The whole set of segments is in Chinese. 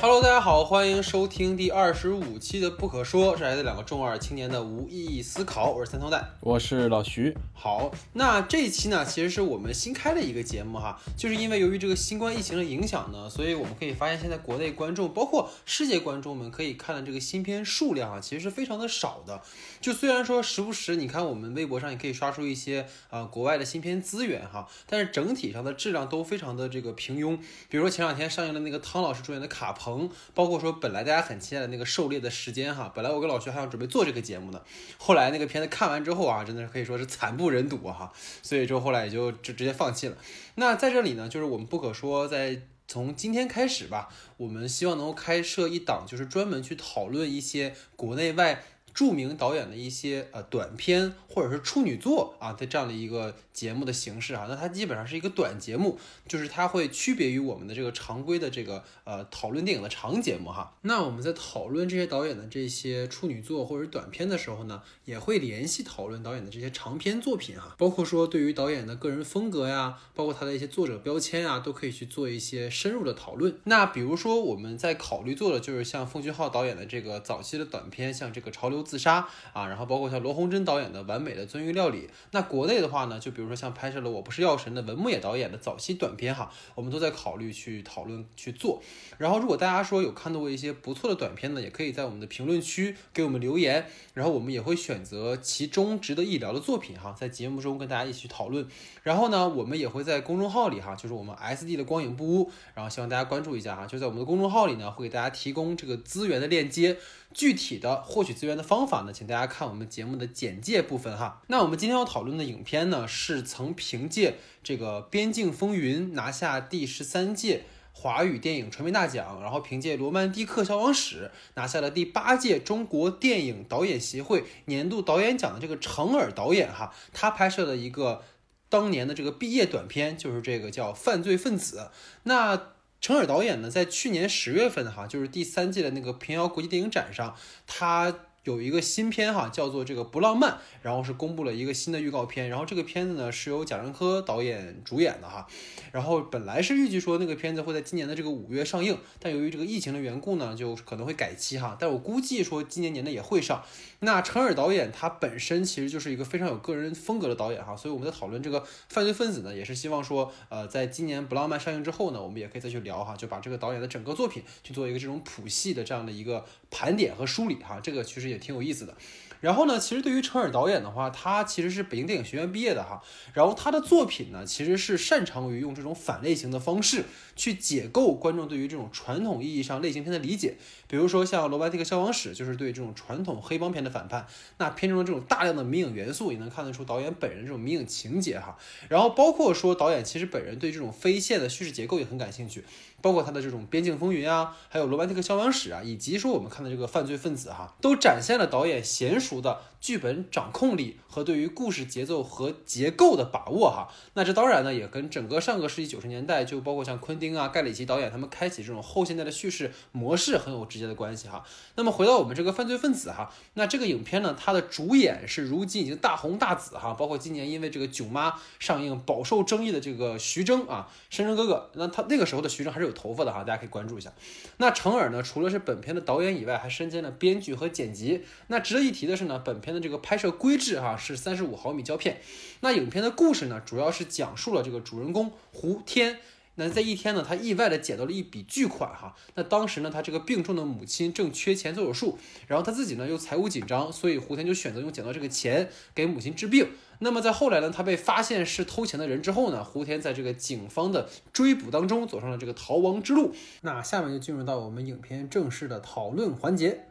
Hello，大家好，欢迎收听第二十五期的《不可说》，是来自两个中二青年的无意义思考。我是三头带，我是老徐。好，那这一期呢，其实是我们新开的一个节目哈，就是因为由于这个新冠疫情的影响呢，所以我们可以发现现在国内观众，包括世界观众们可以看的这个新片数量啊，其实是非常的少的。就虽然说时不时你看我们微博上也可以刷出一些啊、国外的新片资源哈，但是整体上的质量都非常的这个平庸。比如说前两天上映的那个汤老师主演的《卡彭》，包括说本来大家很期待的那个《狩猎的时间》哈，本来我跟老徐还想准备做这个节目呢，后来那个片子看完之后啊，真的是可以说是惨不忍睹哈，所以就后来也就直直接放弃了。那在这里呢，就是我们不可说在。从今天开始吧，我们希望能够开设一档，就是专门去讨论一些国内外著名导演的一些呃短片或者是处女作啊的这样的一个节目的形式啊。那它基本上是一个短节目，就是它会区别于我们的这个常规的这个呃讨论电影的长节目哈。那我们在讨论这些导演的这些处女作或者短片的时候呢，也会联系讨论导演的这些长篇作品哈，包括说对于导演的个人风格呀，包括他的一些作者标签啊，都可以去做一些深入的讨论。那比如说我们在考虑做的就是像奉俊昊导演的这个早期的短片，像这个《潮流自杀》啊，然后包括像罗洪珍导演的《完美的鳟鱼料理》。那国内的话呢，就比如说像拍摄了《我不是药神》的文牧野导演的早期短片哈，我们都在考虑去讨论去做。然后如果大家说有看到过一些不错的短片呢，也可以在我们的评论区给我们留言，然后我们也会选择其中值得一聊的作品哈，在节目中跟大家一起去讨论。然后呢，我们也会在公众号里哈，就是我们 S D 的光影不污，然后希望大家关注一下哈，就在我们的公众号里呢，会给大家提供这个资源的链接。具体的获取资源的方法呢，请大家看我们节目的简介部分哈。那我们今天要讨论的影片呢，是曾凭借这个《边境风云》拿下第十三届。华语电影传媒大奖，然后凭借《罗曼蒂克消亡史》拿下了第八届中国电影导演协会年度导演奖的这个程耳导演哈，他拍摄的一个当年的这个毕业短片，就是这个叫《犯罪分子》。那陈耳导演呢，在去年十月份哈，就是第三届的那个平遥国际电影展上，他有一个新片哈，叫做这个不浪漫，然后是公布了一个新的预告片，然后这个片子呢是由贾樟柯导演主演的哈，然后本来是预计说那个片子会在今年的这个五月上映，但由于这个疫情的缘故呢，就可能会改期哈，但我估计说今年年内也会上。那陈尔导演他本身其实就是一个非常有个人风格的导演哈，所以我们在讨论这个犯罪分子呢，也是希望说，呃，在今年不浪漫上映之后呢，我们也可以再去聊哈，就把这个导演的整个作品去做一个这种谱系的这样的一个盘点和梳理哈，这个其实也挺有意思的。然后呢，其实对于程耳导演的话，他其实是北京电影学院毕业的哈。然后他的作品呢，其实是擅长于用这种反类型的方式去解构观众对于这种传统意义上类型片的理解。比如说像《罗伯特克消亡史》，就是对这种传统黑帮片的反叛。那片中的这种大量的迷影元素，也能看得出导演本人这种迷影情节哈。然后包括说导演其实本人对这种非线的叙事结构也很感兴趣。包括他的这种《边境风云》啊，还有《罗曼蒂克消亡史》啊，以及说我们看的这个犯罪分子哈，都展现了导演娴熟的剧本掌控力和对于故事节奏和结构的把握哈。那这当然呢，也跟整个上个世纪九十年代，就包括像昆汀啊、盖里奇导演他们开启这种后现代的叙事模式很有直接的关系哈。那么回到我们这个犯罪分子哈，那这个影片呢，它的主演是如今已经大红大紫哈，包括今年因为这个《囧妈》上映饱受争议的这个徐峥啊，深深哥哥，那他那个时候的徐峥还是有头发的哈，大家可以关注一下。那程耳呢，除了是本片的导演以外，还身兼了编剧和剪辑。那值得一提的是呢，本片片的这个拍摄规制哈是三十五毫米胶片。那影片的故事呢，主要是讲述了这个主人公胡天。那在一天呢，他意外的捡到了一笔巨款哈。那当时呢，他这个病重的母亲正缺钱做手术，然后他自己呢又财务紧张，所以胡天就选择用捡到这个钱给母亲治病。那么在后来呢，他被发现是偷钱的人之后呢，胡天在这个警方的追捕当中走上了这个逃亡之路。那下面就进入到我们影片正式的讨论环节。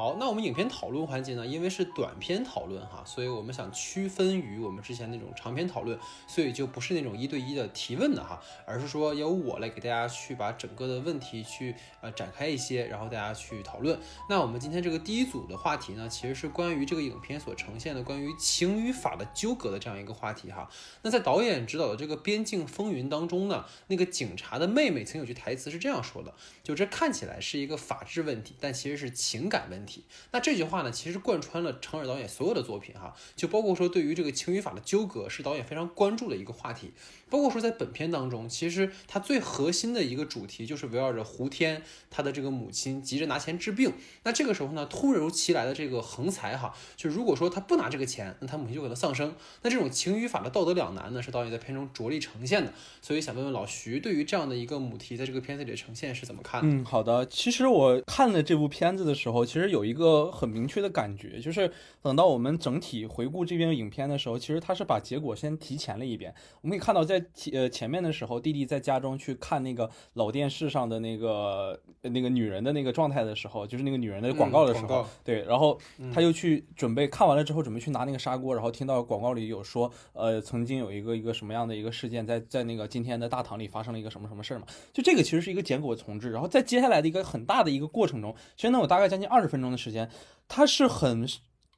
好，那我们影片讨论环节呢，因为是短片讨论哈，所以我们想区分于我们之前那种长篇讨论，所以就不是那种一对一的提问的哈，而是说由我来给大家去把整个的问题去呃展开一些，然后大家去讨论。那我们今天这个第一组的话题呢，其实是关于这个影片所呈现的关于情与法的纠葛的这样一个话题哈。那在导演指导的这个《边境风云》当中呢，那个警察的妹妹曾有句台词是这样说的，就这看起来是一个法治问题，但其实是情感问题。题。那这句话呢，其实贯穿了程耳导演所有的作品哈，就包括说对于这个情与法的纠葛是导演非常关注的一个话题。包括说在本片当中，其实它最核心的一个主题就是围绕着胡天他的这个母亲急着拿钱治病。那这个时候呢，突如其来的这个横财哈，就如果说他不拿这个钱，那他母亲就可能丧生。那这种情与法的道德两难呢，是导演在片中着力呈现的。所以想问问老徐，对于这样的一个母题，在这个片子里的呈现是怎么看？嗯，好的。其实我看了这部片子的时候，其实有一个很明确的感觉，就是等到我们整体回顾这边影片的时候，其实他是把结果先提前了一遍。我们可以看到，在呃前面。的时候，弟弟在家中去看那个老电视上的那个那个女人的那个状态的时候，就是那个女人的广告的时候，对，然后他又去准备看完了之后，准备去拿那个砂锅，然后听到广告里有说，呃，曾经有一个一个什么样的一个事件，在在那个今天的大堂里发生了一个什么什么事儿嘛，就这个其实是一个结果重置，然后在接下来的一个很大的一个过程中，其实能有大概将近二十分钟的时间，他是很。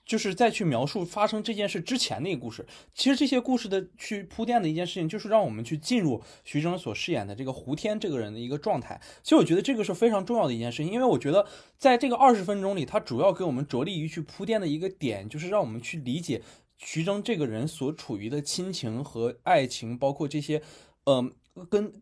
就是再去描述发生这件事之前的一个故事。其实这些故事的去铺垫的一件事情，就是让我们去进入徐峥所饰演的这个胡天这个人的一个状态。其实我觉得这个是非常重要的一件事情，因为我觉得在这个二十分钟里，他主要给我们着力于去铺垫的一个点，就是让我们去理解徐峥这个人所处于的亲情和爱情，包括这些，嗯，跟。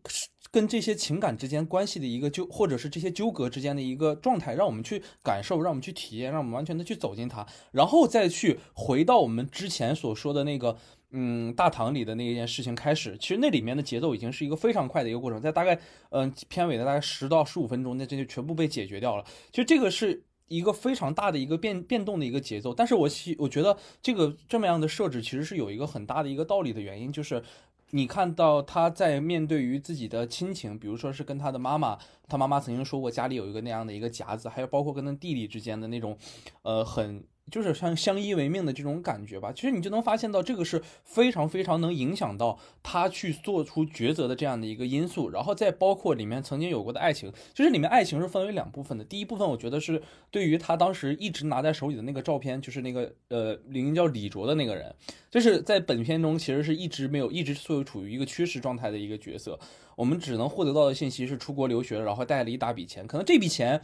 跟这些情感之间关系的一个纠，或者是这些纠葛之间的一个状态，让我们去感受，让我们去体验，让我们完全的去走进它，然后再去回到我们之前所说的那个，嗯，大堂里的那一件事情开始。其实那里面的节奏已经是一个非常快的一个过程，在大概嗯片尾的大概十到十五分钟那，这就全部被解决掉了。其实这个是一个非常大的一个变变动的一个节奏，但是我希我觉得这个这么样的设置其实是有一个很大的一个道理的原因，就是。你看到他在面对于自己的亲情，比如说是跟他的妈妈，他妈妈曾经说过家里有一个那样的一个夹子，还有包括跟他弟弟之间的那种，呃，很。就是像相依为命的这种感觉吧，其实你就能发现到这个是非常非常能影响到他去做出抉择的这样的一个因素，然后再包括里面曾经有过的爱情，其实里面爱情是分为两部分的，第一部分我觉得是对于他当时一直拿在手里的那个照片，就是那个呃名叫李卓的那个人，就是在本片中其实是一直没有一直处于处于一个缺失状态的一个角色，我们只能获得到的信息是出国留学，然后带了一大笔钱，可能这笔钱。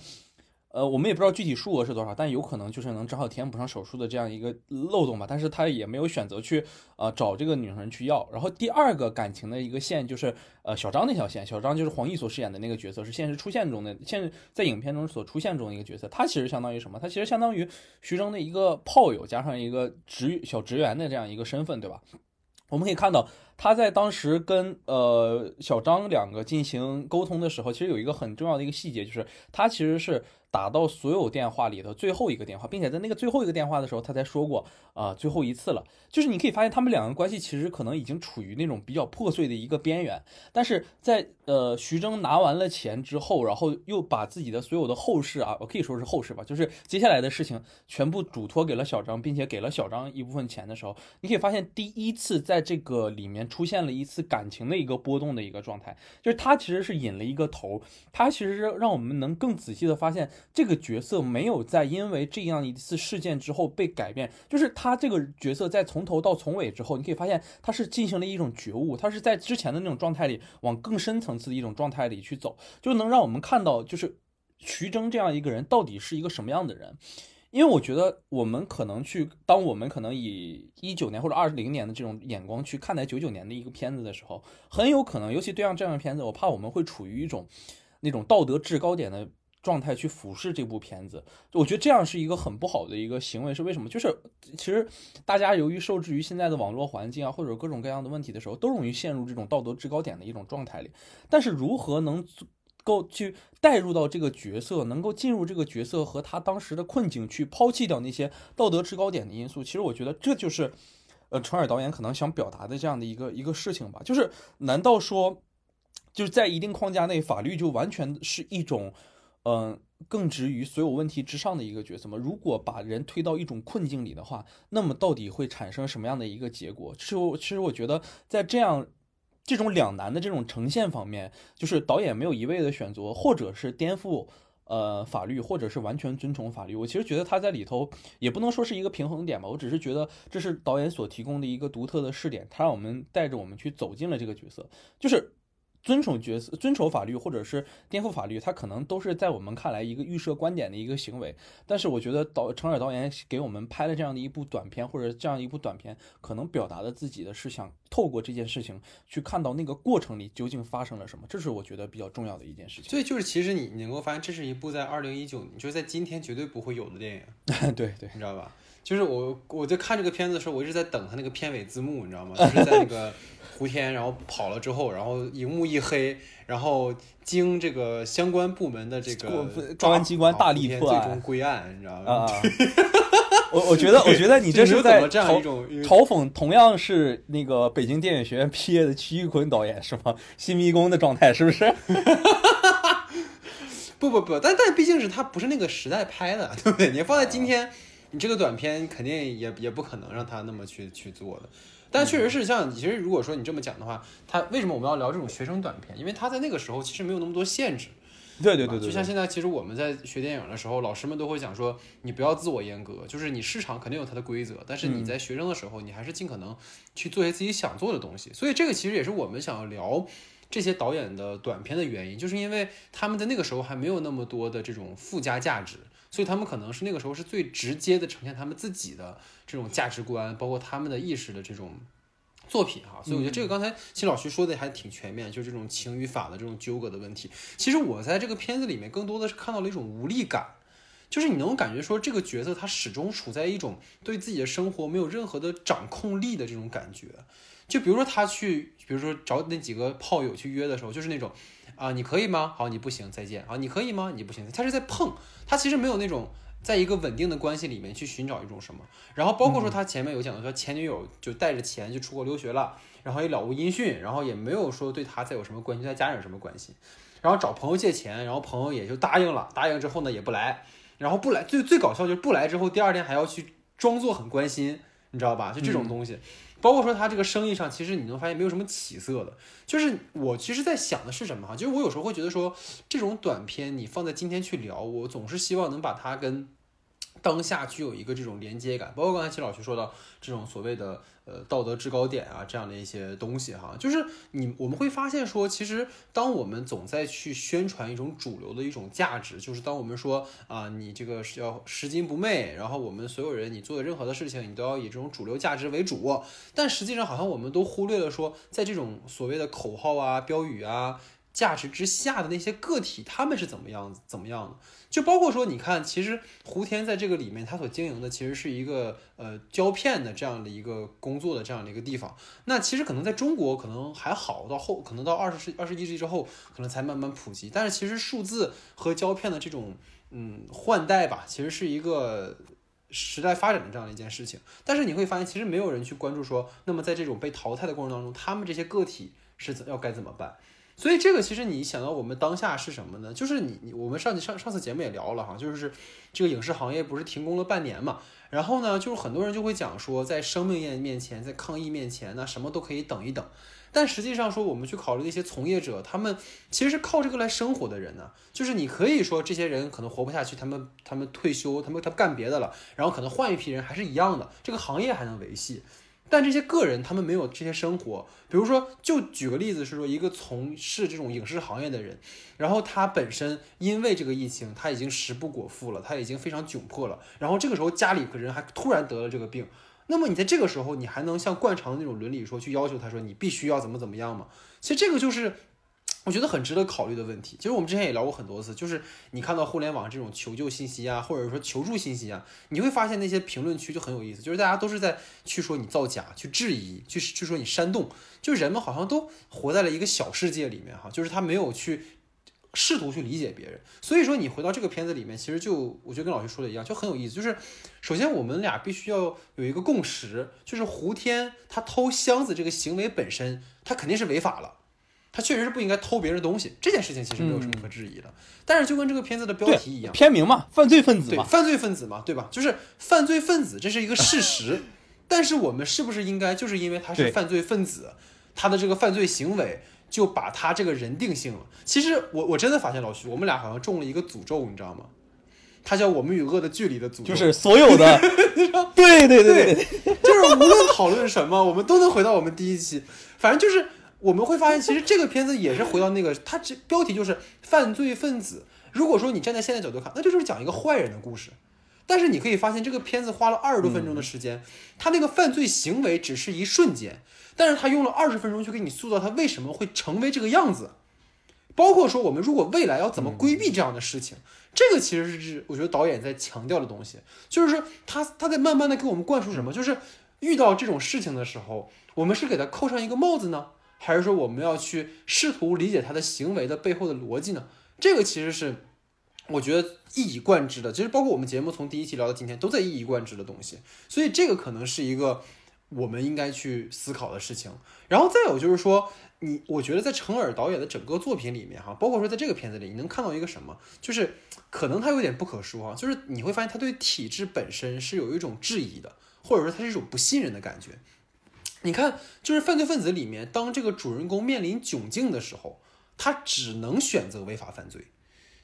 呃，我们也不知道具体数额是多少，但有可能就是能正好填补上手术的这样一个漏洞吧。但是他也没有选择去呃找这个女人去要。然后第二个感情的一个线就是呃小张那条线，小张就是黄奕所饰演的那个角色，是现实出现中的现在影片中所出现中的一个角色。他其实相当于什么？他其实相当于徐峥的一个炮友加上一个职小职员的这样一个身份，对吧？我们可以看到。他在当时跟呃小张两个进行沟通的时候，其实有一个很重要的一个细节，就是他其实是打到所有电话里的最后一个电话，并且在那个最后一个电话的时候，他才说过啊最后一次了。就是你可以发现他们两个关系其实可能已经处于那种比较破碎的一个边缘。但是在呃徐峥拿完了钱之后，然后又把自己的所有的后事啊，我可以说是后事吧，就是接下来的事情全部嘱托给了小张，并且给了小张一部分钱的时候，你可以发现第一次在这个里面。出现了一次感情的一个波动的一个状态，就是他其实是引了一个头，他其实是让我们能更仔细的发现这个角色没有在因为这样一次事件之后被改变，就是他这个角色在从头到从尾之后，你可以发现他是进行了一种觉悟，他是在之前的那种状态里往更深层次的一种状态里去走，就能让我们看到就是徐峥这样一个人到底是一个什么样的人。因为我觉得我们可能去，当我们可能以一九年或者二零年的这种眼光去看待九九年的一个片子的时候，很有可能，尤其对像这样的片子，我怕我们会处于一种那种道德制高点的状态去俯视这部片子。我觉得这样是一个很不好的一个行为，是为什么？就是其实大家由于受制于现在的网络环境啊，或者各种各样的问题的时候，都容易陷入这种道德制高点的一种状态里。但是如何能？够去带入到这个角色，能够进入这个角色和他当时的困境，去抛弃掉那些道德制高点的因素。其实我觉得这就是，呃，陈尔导演可能想表达的这样的一个一个事情吧。就是，难道说，就是在一定框架内，法律就完全是一种，嗯，更植于所有问题之上的一个角色吗？如果把人推到一种困境里的话，那么到底会产生什么样的一个结果？其实，其实我觉得在这样。这种两难的这种呈现方面，就是导演没有一味的选择，或者是颠覆呃法律，或者是完全遵从法律。我其实觉得他在里头也不能说是一个平衡点吧，我只是觉得这是导演所提供的一个独特的试点，他让我们带着我们去走进了这个角色，就是遵守角色、遵守法律或者是颠覆法律，它可能都是在我们看来一个预设观点的一个行为。但是我觉得导程耳导演给我们拍了这样的一部短片，或者这样一部短片，可能表达的自己的是想透过这件事情去看到那个过程里究竟发生了什么，这是我觉得比较重要的一件事情。所以就是其实你你能够发现，这是一部在二零一九，就是在今天绝对不会有的电影，对对，你知道吧？就是我我在看这个片子的时候，我一直在等他那个片尾字幕，你知道吗？就是在那个。胡天，然后跑了之后，然后荧幕一黑，然后经这个相关部门的这个公安机关大力破案，最终归案，你知道吗？啊，我我觉得，我觉得你这是在嘲嘲讽同样是那个北京电影学院毕业的曲玉坤导演是吗？新迷宫的状态是不是？不不不，但但毕竟是他不是那个时代拍的，对不对？你放在今天，你这个短片肯定也也不可能让他那么去去做的。但确实是像，其实如果说你这么讲的话，他为什么我们要聊这种学生短片？因为他在那个时候其实没有那么多限制。对对对对。就像现在，其实我们在学电影的时候，老师们都会讲说，你不要自我阉割，就是你市场肯定有它的规则，但是你在学生的时候，你还是尽可能去做一些自己想做的东西。所以这个其实也是我们想要聊这些导演的短片的原因，就是因为他们在那个时候还没有那么多的这种附加价值。所以他们可能是那个时候是最直接的呈现他们自己的这种价值观，包括他们的意识的这种作品哈。所以我觉得这个刚才秦老师说的还挺全面，就是这种情与法的这种纠葛的问题。其实我在这个片子里面更多的是看到了一种无力感，就是你能感觉说这个角色他始终处在一种对自己的生活没有任何的掌控力的这种感觉。就比如说他去，比如说找那几个炮友去约的时候，就是那种。啊，你可以吗？好，你不行，再见。啊，你可以吗？你不行，他是在碰，他其实没有那种在一个稳定的关系里面去寻找一种什么。然后包括说他前面有讲到说前女友就带着钱就出国留学了，然后也了无音讯，然后也没有说对他再有什么关系，对他家人有什么关系。然后找朋友借钱，然后朋友也就答应了，答应之后呢也不来，然后不来最最搞笑就是不来之后第二天还要去装作很关心，你知道吧？就这种东西。包括说他这个生意上，其实你能发现没有什么起色的。就是我其实，在想的是什么哈？就是我有时候会觉得说，这种短片你放在今天去聊，我总是希望能把它跟。当下具有一个这种连接感，包括刚才秦老师说到这种所谓的呃道德制高点啊这样的一些东西哈，就是你我们会发现说，其实当我们总在去宣传一种主流的一种价值，就是当我们说啊你这个是要拾金不昧，然后我们所有人你做的任何的事情你都要以这种主流价值为主，但实际上好像我们都忽略了说，在这种所谓的口号啊标语啊价值之下的那些个体他们是怎么样怎么样的。就包括说，你看，其实胡天在这个里面，他所经营的其实是一个呃胶片的这样的一个工作的这样的一个地方。那其实可能在中国可能还好，到后可能到二十世二十一世纪之后，可能才慢慢普及。但是其实数字和胶片的这种嗯换代吧，其实是一个时代发展的这样的一件事情。但是你会发现，其实没有人去关注说，那么在这种被淘汰的过程当中，他们这些个体是怎要该怎么办？所以这个其实你想到我们当下是什么呢？就是你你我们上上上次节目也聊了哈，就是这个影视行业不是停工了半年嘛，然后呢，就是很多人就会讲说，在生命面面前，在抗疫面前呢，什么都可以等一等。但实际上说，我们去考虑那些从业者，他们其实是靠这个来生活的人呢。就是你可以说这些人可能活不下去，他们他们退休，他们他干别的了，然后可能换一批人还是一样的，这个行业还能维系。但这些个人他们没有这些生活，比如说，就举个例子是说，一个从事这种影视行业的人，然后他本身因为这个疫情，他已经食不果腹了，他已经非常窘迫了，然后这个时候家里的人还突然得了这个病，那么你在这个时候，你还能像惯常的那种伦理说去要求他说你必须要怎么怎么样吗？其实这个就是。我觉得很值得考虑的问题，其实我们之前也聊过很多次，就是你看到互联网这种求救信息啊，或者说求助信息啊，你会发现那些评论区就很有意思，就是大家都是在去说你造假，去质疑，去去说你煽动，就人们好像都活在了一个小世界里面哈，就是他没有去试图去理解别人。所以说你回到这个片子里面，其实就我觉得跟老师说的一样，就很有意思。就是首先我们俩必须要有一个共识，就是胡天他偷箱子这个行为本身，他肯定是违法了。他确实是不应该偷别人东西，这件事情其实没有什么可质疑的。但是就跟这个片子的标题一样，片名嘛，犯罪分子嘛，犯罪分子嘛，对吧？就是犯罪分子，这是一个事实。但是我们是不是应该就是因为他是犯罪分子，他的这个犯罪行为就把他这个人定性了？其实我我真的发现老徐，我们俩好像中了一个诅咒，你知道吗？他叫我们与恶的距离的诅咒，就是所有的，对对对对，就是无论讨论什么，我们都能回到我们第一期，反正就是。我们会发现，其实这个片子也是回到那个，它这标题就是犯罪分子。如果说你站在现在角度看，那就是讲一个坏人的故事。但是你可以发现，这个片子花了二十多分钟的时间，他那个犯罪行为只是一瞬间，但是他用了二十分钟去给你塑造他为什么会成为这个样子。包括说我们如果未来要怎么规避这样的事情，这个其实是我觉得导演在强调的东西，就是说他他在慢慢的给我们灌输什么，就是遇到这种事情的时候，我们是给他扣上一个帽子呢，还是说我们要去试图理解他的行为的背后的逻辑呢？这个其实是。我觉得一以贯之的，其实包括我们节目从第一期聊到今天，都在一以贯之的东西，所以这个可能是一个我们应该去思考的事情。然后再有就是说，你我觉得在程耳导演的整个作品里面，哈，包括说在这个片子里，你能看到一个什么，就是可能他有点不可说啊，就是你会发现他对体制本身是有一种质疑的，或者说他是一种不信任的感觉。你看，就是犯罪分子里面，当这个主人公面临窘境的时候，他只能选择违法犯罪。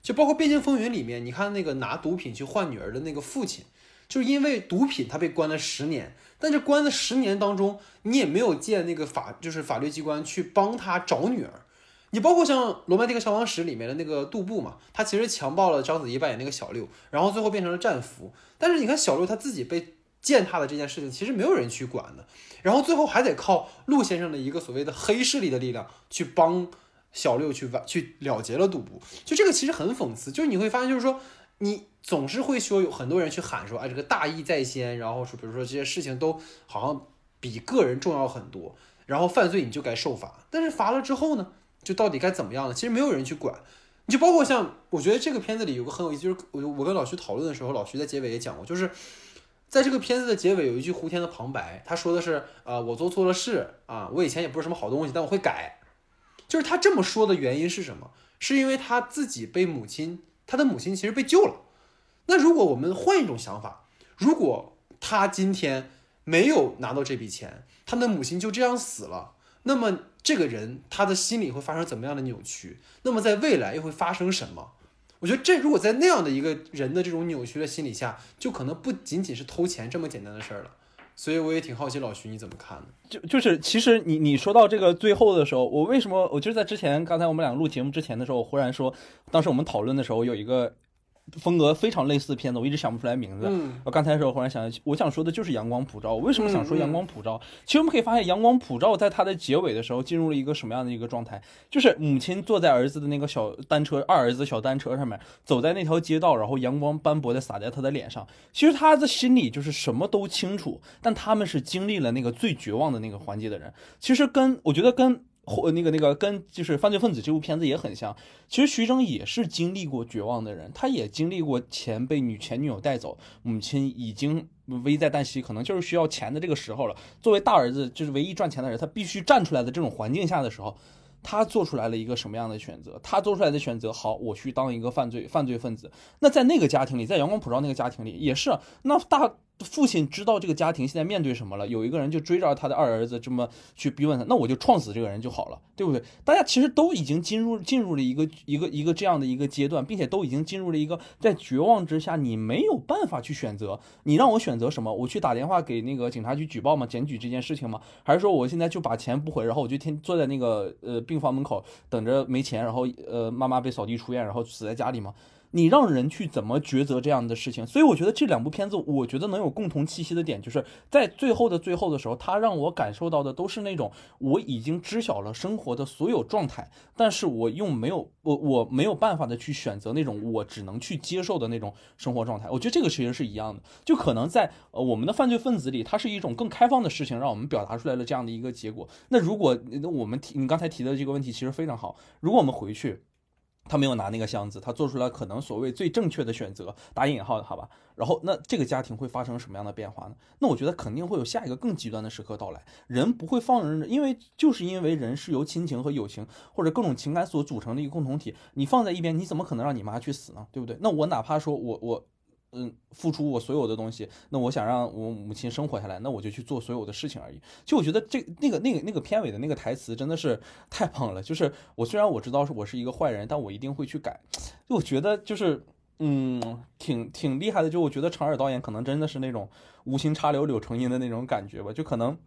就包括《变形风云》里面，你看那个拿毒品去换女儿的那个父亲，就是因为毒品他被关了十年，但这关了十年当中，你也没有见那个法，就是法律机关去帮他找女儿。你包括像《罗曼蒂克消亡史》里面的那个杜布嘛，他其实强暴了章子怡扮演那个小六，然后最后变成了战俘。但是你看小六他自己被践踏的这件事情，其实没有人去管的，然后最后还得靠陆先生的一个所谓的黑势力的力量去帮。小六去完去了结了赌博，就这个其实很讽刺，就是你会发现，就是说你总是会说有很多人去喊说，哎，这个大义在先，然后说，比如说这些事情都好像比个人重要很多，然后犯罪你就该受罚，但是罚了之后呢，就到底该怎么样呢？其实没有人去管，你就包括像我觉得这个片子里有个很有意思，就是我我跟老徐讨论的时候，老徐在结尾也讲过，就是在这个片子的结尾有一句胡天的旁白，他说的是，呃，我做错了事啊，我以前也不是什么好东西，但我会改。就是他这么说的原因是什么？是因为他自己被母亲，他的母亲其实被救了。那如果我们换一种想法，如果他今天没有拿到这笔钱，他的母亲就这样死了，那么这个人他的心里会发生怎么样的扭曲？那么在未来又会发生什么？我觉得这如果在那样的一个人的这种扭曲的心理下，就可能不仅仅是偷钱这么简单的事儿了。所以我也挺好奇老徐你怎么看的？就就是其实你你说到这个最后的时候，我为什么我就是在之前刚才我们两个录节目之前的时候，我忽然说，当时我们讨论的时候有一个。风格非常类似的片子，我一直想不出来名字。我刚才的时候忽然想，我想说的就是《阳光普照》。我为什么想说《阳光普照》？其实我们可以发现，《阳光普照》在它的结尾的时候进入了一个什么样的一个状态？就是母亲坐在儿子的那个小单车，二儿子小单车上面，走在那条街道，然后阳光斑驳的洒在他的脸上。其实他的心里就是什么都清楚，但他们是经历了那个最绝望的那个环节的人。其实跟我觉得跟。或那个那个跟就是犯罪分子这部片子也很像，其实徐峥也是经历过绝望的人，他也经历过钱被女前女友带走，母亲已经危在旦夕，可能就是需要钱的这个时候了。作为大儿子，就是唯一赚钱的人，他必须站出来的这种环境下的时候，他做出来了一个什么样的选择？他做出来的选择，好，我去当一个犯罪犯罪分子。那在那个家庭里，在阳光普照那个家庭里，也是那大。父亲知道这个家庭现在面对什么了，有一个人就追着他的二儿子这么去逼问他，那我就撞死这个人就好了，对不对？大家其实都已经进入进入了一个一个一个这样的一个阶段，并且都已经进入了一个在绝望之下，你没有办法去选择，你让我选择什么？我去打电话给那个警察局举报吗？检举这件事情吗？还是说我现在就把钱不回，然后我就天坐在那个呃病房门口等着没钱，然后呃妈妈被扫地出院，然后死在家里吗？你让人去怎么抉择这样的事情？所以我觉得这两部片子，我觉得能有共同气息的点，就是在最后的最后的时候，它让我感受到的都是那种我已经知晓了生活的所有状态，但是我又没有我我没有办法的去选择那种我只能去接受的那种生活状态。我觉得这个其实是一样的，就可能在呃我们的犯罪分子里，它是一种更开放的事情，让我们表达出来了这样的一个结果。那如果那我们提你刚才提的这个问题其实非常好，如果我们回去。他没有拿那个箱子，他做出来可能所谓最正确的选择，打引号的好吧。然后那这个家庭会发生什么样的变化呢？那我觉得肯定会有下一个更极端的时刻到来。人不会放任，因为就是因为人是由亲情和友情或者各种情感所组成的一个共同体。你放在一边，你怎么可能让你妈去死呢？对不对？那我哪怕说我我。嗯，付出我所有的东西，那我想让我母亲生活下来，那我就去做所有的事情而已。就我觉得这那个那个那个片尾的那个台词真的是太棒了。就是我虽然我知道是我是一个坏人，但我一定会去改。就我觉得就是嗯，挺挺厉害的。就我觉得长耳导演可能真的是那种无心插柳柳成荫的那种感觉吧。就可能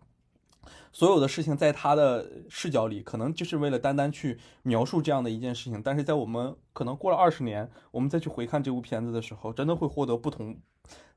所有的事情在他的视角里，可能就是为了单单去描述这样的一件事情。但是在我们可能过了二十年，我们再去回看这部片子的时候，真的会获得不同。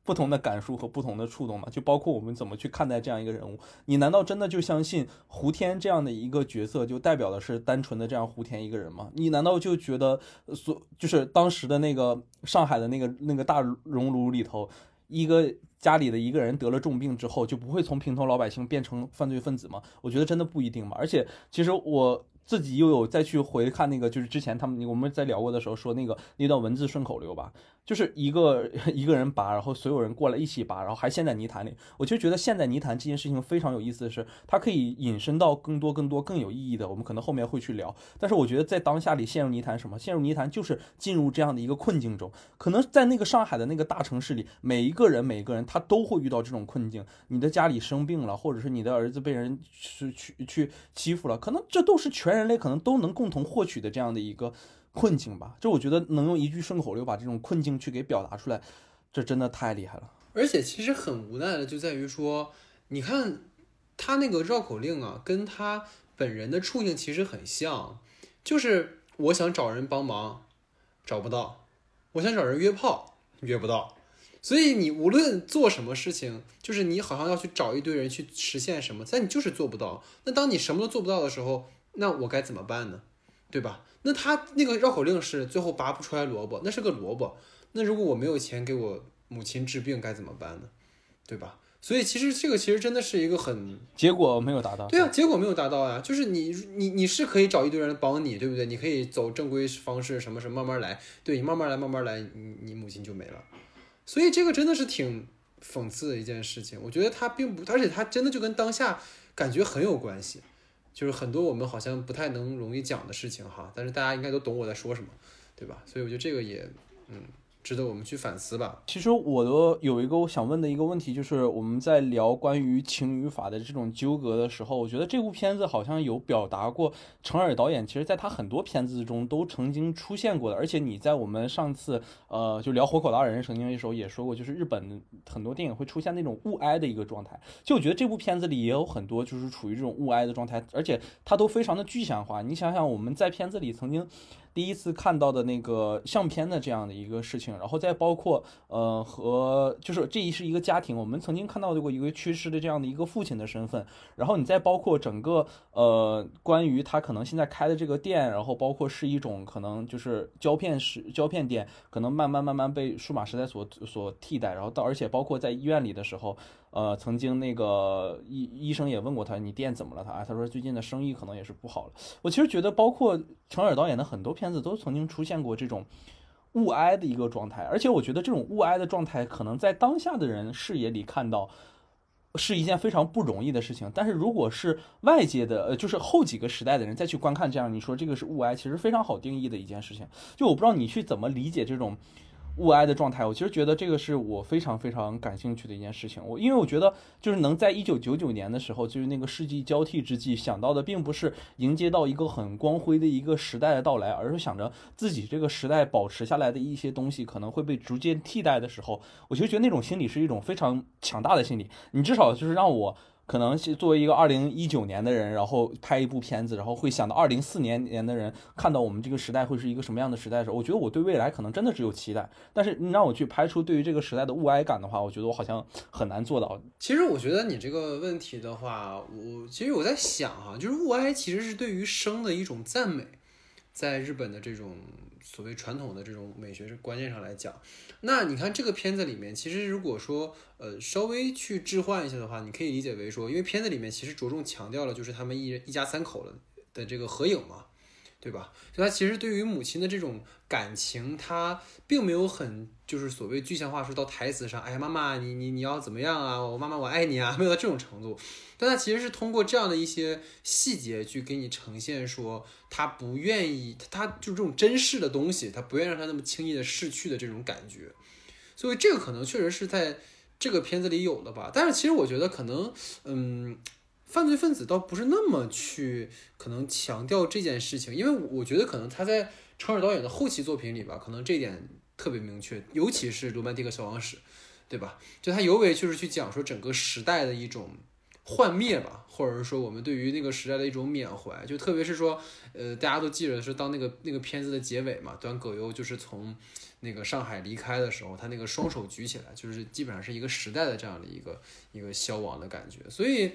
不同的感受和不同的触动嘛，就包括我们怎么去看待这样一个人物。你难道真的就相信胡天这样的一个角色就代表的是单纯的这样胡天一个人吗？你难道就觉得所就是当时的那个上海的那个那个大熔炉里头，一个家里的一个人得了重病之后，就不会从平头老百姓变成犯罪分子吗？我觉得真的不一定嘛。而且其实我。自己又有再去回看那个，就是之前他们我们在聊过的时候说那个那段文字顺口溜吧，就是一个 一个人拔，然后所有人过来一起拔，然后还陷在泥潭里。我就觉得陷在泥潭这件事情非常有意思的是，它可以引申到更多更多更有意义的，我们可能后面会去聊。但是我觉得在当下里陷入泥潭什么？陷入泥潭就是进入这样的一个困境中。可能在那个上海的那个大城市里，每一个人每一个人他都会遇到这种困境。你的家里生病了，或者是你的儿子被人去去去欺负了，可能这都是全。人类可能都能共同获取的这样的一个困境吧，就我觉得能用一句顺口溜把这种困境去给表达出来，这真的太厉害了。而且其实很无奈的就在于说，你看他那个绕口令啊，跟他本人的处境其实很像，就是我想找人帮忙，找不到；我想找人约炮，约不到。所以你无论做什么事情，就是你好像要去找一堆人去实现什么，但你就是做不到。那当你什么都做不到的时候，那我该怎么办呢？对吧？那他那个绕口令是最后拔不出来萝卜，那是个萝卜。那如果我没有钱给我母亲治病该怎么办呢？对吧？所以其实这个其实真的是一个很结果没有达到。对啊，结果没有达到啊。就是你你你是可以找一堆人帮你，对不对？你可以走正规方式，什么什么慢慢来。对你慢慢来，慢慢来，你你母亲就没了。所以这个真的是挺讽刺的一件事情。我觉得他并不，而且他真的就跟当下感觉很有关系。就是很多我们好像不太能容易讲的事情哈，但是大家应该都懂我在说什么，对吧？所以我觉得这个也，嗯。值得我们去反思吧。其实我的有一个我想问的一个问题，就是我们在聊关于情与法的这种纠葛的时候，我觉得这部片子好像有表达过。程耳导演其实在他很多片子中都曾经出现过的，而且你在我们上次呃就聊《活口大人曾经》的时候也说过，就是日本很多电影会出现那种物哀的一个状态。就我觉得这部片子里也有很多就是处于这种物哀的状态，而且它都非常的具象化。你想想我们在片子里曾经。第一次看到的那个相片的这样的一个事情，然后再包括呃和就是这一是一个家庭，我们曾经看到过一个去世的这样的一个父亲的身份，然后你再包括整个呃关于他可能现在开的这个店，然后包括是一种可能就是胶片时胶片店，可能慢慢慢慢被数码时代所所替代，然后到而且包括在医院里的时候。呃，曾经那个医医生也问过他，你店怎么了？他他说最近的生意可能也是不好了。我其实觉得，包括程耳导演的很多片子都曾经出现过这种物哀的一个状态，而且我觉得这种物哀的状态，可能在当下的人视野里看到是一件非常不容易的事情。但是如果是外界的，呃，就是后几个时代的人再去观看这样，你说这个是物哀，其实非常好定义的一件事情。就我不知道你去怎么理解这种。物哀的状态，我其实觉得这个是我非常非常感兴趣的一件事情。我因为我觉得，就是能在一九九九年的时候，就是那个世纪交替之际，想到的并不是迎接到一个很光辉的一个时代的到来，而是想着自己这个时代保持下来的一些东西可能会被逐渐替代的时候，我就觉得那种心理是一种非常强大的心理。你至少就是让我。可能是作为一个二零一九年的人，然后拍一部片子，然后会想到二零四年年的人看到我们这个时代会是一个什么样的时代的时候，我觉得我对未来可能真的只有期待。但是你让我去拍出对于这个时代的物哀感的话，我觉得我好像很难做到。其实我觉得你这个问题的话，我其实我在想哈，就是物哀其实是对于生的一种赞美，在日本的这种。所谓传统的这种美学观念上来讲，那你看这个片子里面，其实如果说呃稍微去置换一下的话，你可以理解为说，因为片子里面其实着重强调了就是他们一人一家三口的的这个合影嘛。对吧？所以他其实对于母亲的这种感情，他并没有很就是所谓具象化说到台词上，哎呀，妈妈，你你你要怎么样啊？我妈妈我爱你啊，没有到这种程度。但他其实是通过这样的一些细节去给你呈现说，他不愿意，他就这种珍视的东西，他不愿意让他那么轻易的逝去的这种感觉。所以这个可能确实是在这个片子里有的吧。但是其实我觉得可能，嗯。犯罪分子倒不是那么去可能强调这件事情，因为我觉得可能他在程耳导演的后期作品里吧，可能这点特别明确，尤其是《罗曼蒂克消亡史》，对吧？就他尤为就是去讲说整个时代的一种幻灭吧，或者是说我们对于那个时代的一种缅怀，就特别是说，呃，大家都记得是当那个那个片子的结尾嘛，端葛优就是从那个上海离开的时候，他那个双手举起来，就是基本上是一个时代的这样的一个一个消亡的感觉，所以。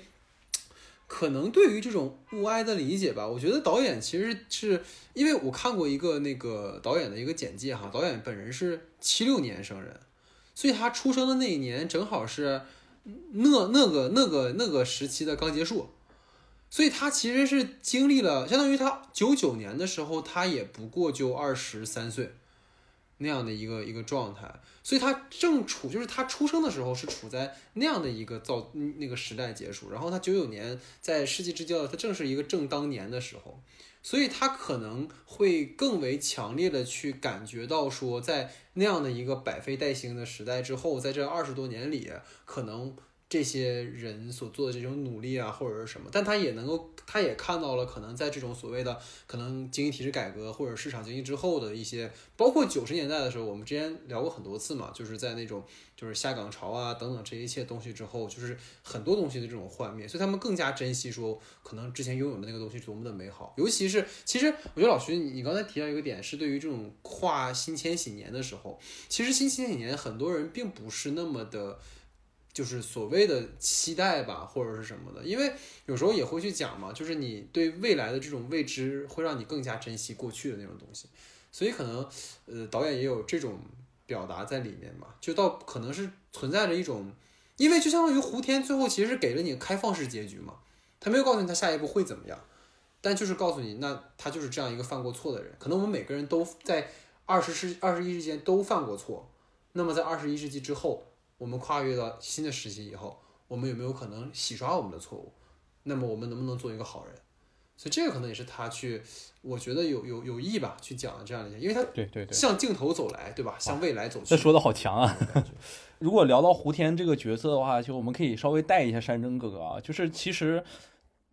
可能对于这种物哀的理解吧，我觉得导演其实是因为我看过一个那个导演的一个简介哈，导演本人是七六年生人，所以他出生的那一年正好是那那个那个那个时期的刚结束，所以他其实是经历了，相当于他九九年的时候，他也不过就二十三岁。那样的一个一个状态，所以他正处就是他出生的时候是处在那样的一个造那个时代结束，然后他九九年在世纪之交，他正是一个正当年的时候，所以他可能会更为强烈的去感觉到说，在那样的一个百废待兴的时代之后，在这二十多年里，可能。这些人所做的这种努力啊，或者是什么，但他也能够，他也看到了可能在这种所谓的可能经济体制改革或者市场经济之后的一些，包括九十年代的时候，我们之前聊过很多次嘛，就是在那种就是下岗潮啊等等这一切东西之后，就是很多东西的这种幻灭，所以他们更加珍惜说可能之前拥有的那个东西多么的美好，尤其是其实我觉得老徐你刚才提到一个点是对于这种跨新千禧年的时候，其实新千禧年很多人并不是那么的。就是所谓的期待吧，或者是什么的，因为有时候也会去讲嘛，就是你对未来的这种未知，会让你更加珍惜过去的那种东西，所以可能，呃，导演也有这种表达在里面嘛，就到可能是存在着一种，因为就相当于胡天最后其实是给了你开放式结局嘛，他没有告诉你他下一步会怎么样，但就是告诉你，那他就是这样一个犯过错的人，可能我们每个人都在二十世二十一世纪都犯过错，那么在二十一世纪之后。我们跨越到新的时期以后，我们有没有可能洗刷我们的错误？那么我们能不能做一个好人？所以这个可能也是他去，我觉得有有有意吧，去讲的这样的，因为他对对对，向镜头走来，对吧？向未来走去。这说的好强啊！如果聊到胡天这个角色的话，就我们可以稍微带一下山珍哥哥啊，就是其实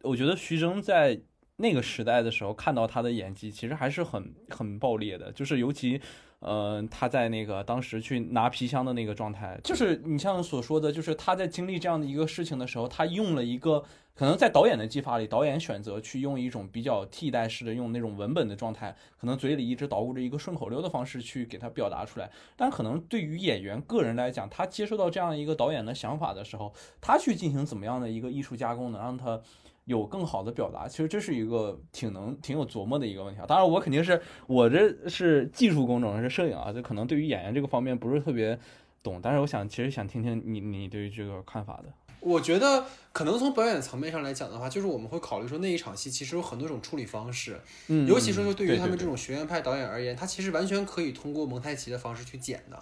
我觉得徐峥在那个时代的时候看到他的演技，其实还是很很爆裂的，就是尤其。呃，他在那个当时去拿皮箱的那个状态，就是你像所说的，就是他在经历这样的一个事情的时候，他用了一个可能在导演的技法里，导演选择去用一种比较替代式的，用那种文本的状态，可能嘴里一直捣鼓着一个顺口溜的方式去给他表达出来。但可能对于演员个人来讲，他接受到这样一个导演的想法的时候，他去进行怎么样的一个艺术加工，能让他。有更好的表达，其实这是一个挺能、挺有琢磨的一个问题啊。当然，我肯定是我这是技术工种，是摄影啊，就可能对于演员这个方面不是特别懂。但是，我想其实想听听你你对于这个看法的。我觉得可能从表演层面上来讲的话，就是我们会考虑说那一场戏其实有很多种处理方式，嗯，尤其说说对于他们这种学院派导演而言，他其实完全可以通过蒙太奇的方式去剪的。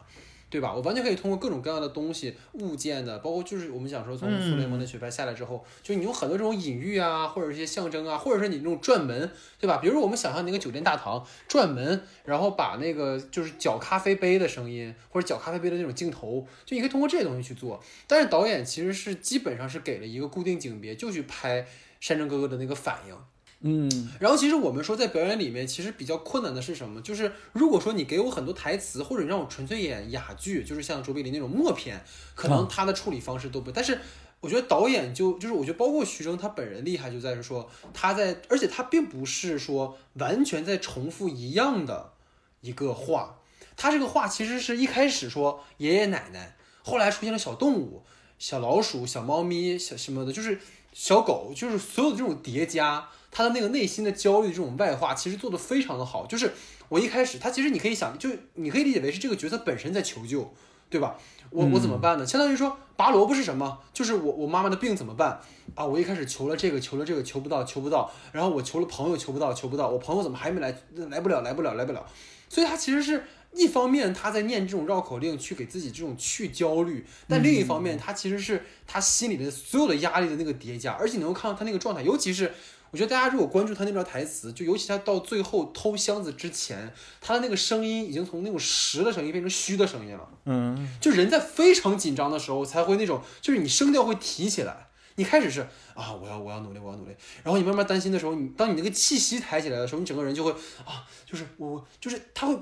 对吧？我完全可以通过各种各样的东西、物件的，包括就是我们想说从苏联蒙的学派下来之后，就你有很多这种隐喻啊，或者一些象征啊，或者是你那种转门，对吧？比如说我们想象那个酒店大堂转门，然后把那个就是搅咖啡杯的声音，或者搅咖啡杯的那种镜头，就你可以通过这些东西去做。但是导演其实是基本上是给了一个固定景别，就去拍山珍哥哥的那个反应。嗯，然后其实我们说在表演里面，其实比较困难的是什么？就是如果说你给我很多台词，或者你让我纯粹演哑剧，就是像卓别林那种默片，可能他的处理方式都不。但是我觉得导演就就是我觉得包括徐峥他本人厉害就在于说他在，而且他并不是说完全在重复一样的一个话，他这个话其实是一开始说爷爷奶奶，后来出现了小动物，小老鼠、小猫咪、小什么的，就是小狗，就是所有的这种叠加。他的那个内心的焦虑，这种外化其实做的非常的好。就是我一开始，他其实你可以想，就你可以理解为是这个角色本身在求救，对吧？我我怎么办呢？相当于说拔萝卜是什么？就是我我妈妈的病怎么办啊？我一开始求了这个，求了这个，求不到，求不到。然后我求了朋友，求不到，求不到。我朋友怎么还没来？来不了，来不了，来不了。所以他其实是一方面他在念这种绕口令去给自己这种去焦虑，但另一方面他其实是他心里的所有的压力的那个叠加，而且能够看到他那个状态，尤其是。我觉得大家如果关注他那段台词，就尤其他到最后偷箱子之前，他的那个声音已经从那种实的声音变成虚的声音了。嗯，就人在非常紧张的时候才会那种，就是你声调会提起来。你开始是啊，我要我要努力，我要努力。然后你慢慢担心的时候，你当你那个气息抬起来的时候，你整个人就会啊，就是我就是他会。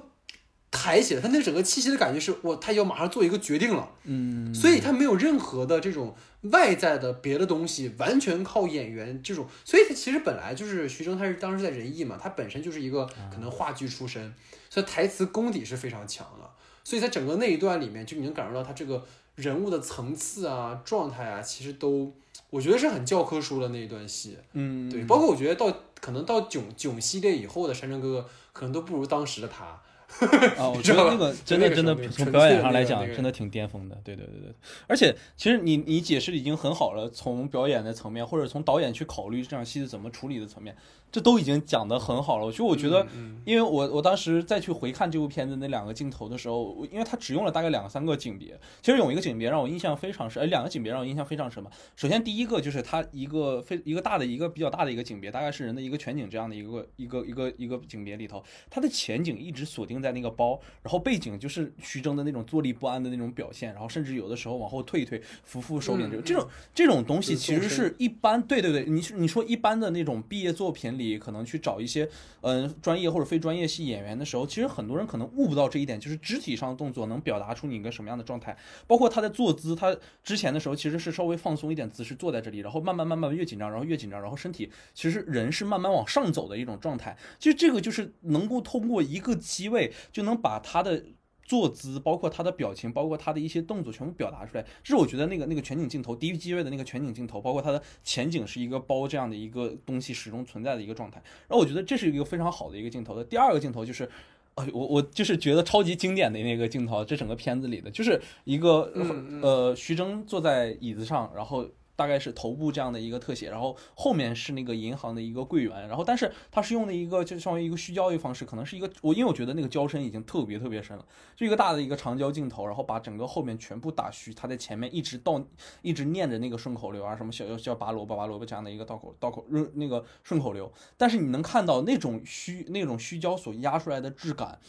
抬起来，他那整个气息的感觉是，我，他要马上做一个决定了，嗯，所以他没有任何的这种外在的别的东西，完全靠演员这种，所以他其实本来就是徐峥，他是当时在仁义嘛，他本身就是一个可能话剧出身，所以台词功底是非常强的，所以在整个那一段里面，就你能感受到他这个人物的层次啊、状态啊，其实都我觉得是很教科书的那一段戏，嗯，对，包括我觉得到可能到囧囧系列以后的山城哥哥，可能都不如当时的他。啊，我觉得那个真的真的从表演上来讲真的挺巅峰的。对对对对，而且其实你你解释已经很好了，从表演的层面，或者从导演去考虑这场戏是怎么处理的层面，这都已经讲得很好了。就我觉得，嗯因为我我当时再去回看这部片子那两个镜头的时候，因为它只用了大概两三个景别，其实有一个景别让我印象非常深，哎，两个景别让我印象非常深吧。首先第一个就是它一个非一个大的一个比较大的一个景别，大概是人的一个全景这样的一个一个一个一个景别里头，它的前景一直锁定在那个包，然后背景就是徐峥的那种坐立不安的那种表现，然后甚至有的时候往后退一退，扶扶手柄这种、嗯这种这种东西其实是一般，对对对，你你说一般的那种毕业作品里，可能去找一些嗯、呃专业或者非专业系演员的时候，其实很多人可能悟不到这一点，就是肢体上的动作能表达出你一个什么样的状态，包括他的坐姿，他之前的时候其实是稍微放松一点姿势坐在这里，然后慢慢慢慢越紧张，然后越紧张，然后身体其实人是慢慢往上走的一种状态。其实这个就是能够通过一个机位就能把他的。坐姿，包括他的表情，包括他的一些动作，全部表达出来。这是我觉得那个那个全景镜头，第一机位的那个全景镜头，包括它的前景是一个包这样的一个东西始终存在的一个状态。然后我觉得这是一个非常好的一个镜头的。第二个镜头就是。哎，我我就是觉得超级经典的那个镜头，这整个片子里的就是一个呃，徐峥坐在椅子上，然后大概是头部这样的一个特写，然后后面是那个银行的一个柜员，然后但是他是用的一个就相当于一个虚焦的方式，可能是一个我因为我觉得那个焦深已经特别特别深了，就一个大的一个长焦镜头，然后把整个后面全部打虚，他在前面一直到一直念着那个顺口溜啊，什么小叫叫拔萝卜拔萝卜这样的一个道口道口呃那个顺口溜，但是你能看到那种虚那种虚焦所压出来的质感。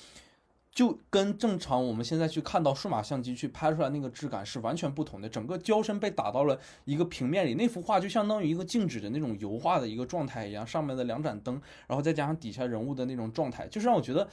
就跟正常我们现在去看到数码相机去拍出来那个质感是完全不同的，整个焦深被打到了一个平面里，那幅画就相当于一个静止的那种油画的一个状态一样，上面的两盏灯，然后再加上底下人物的那种状态，就是让我觉得。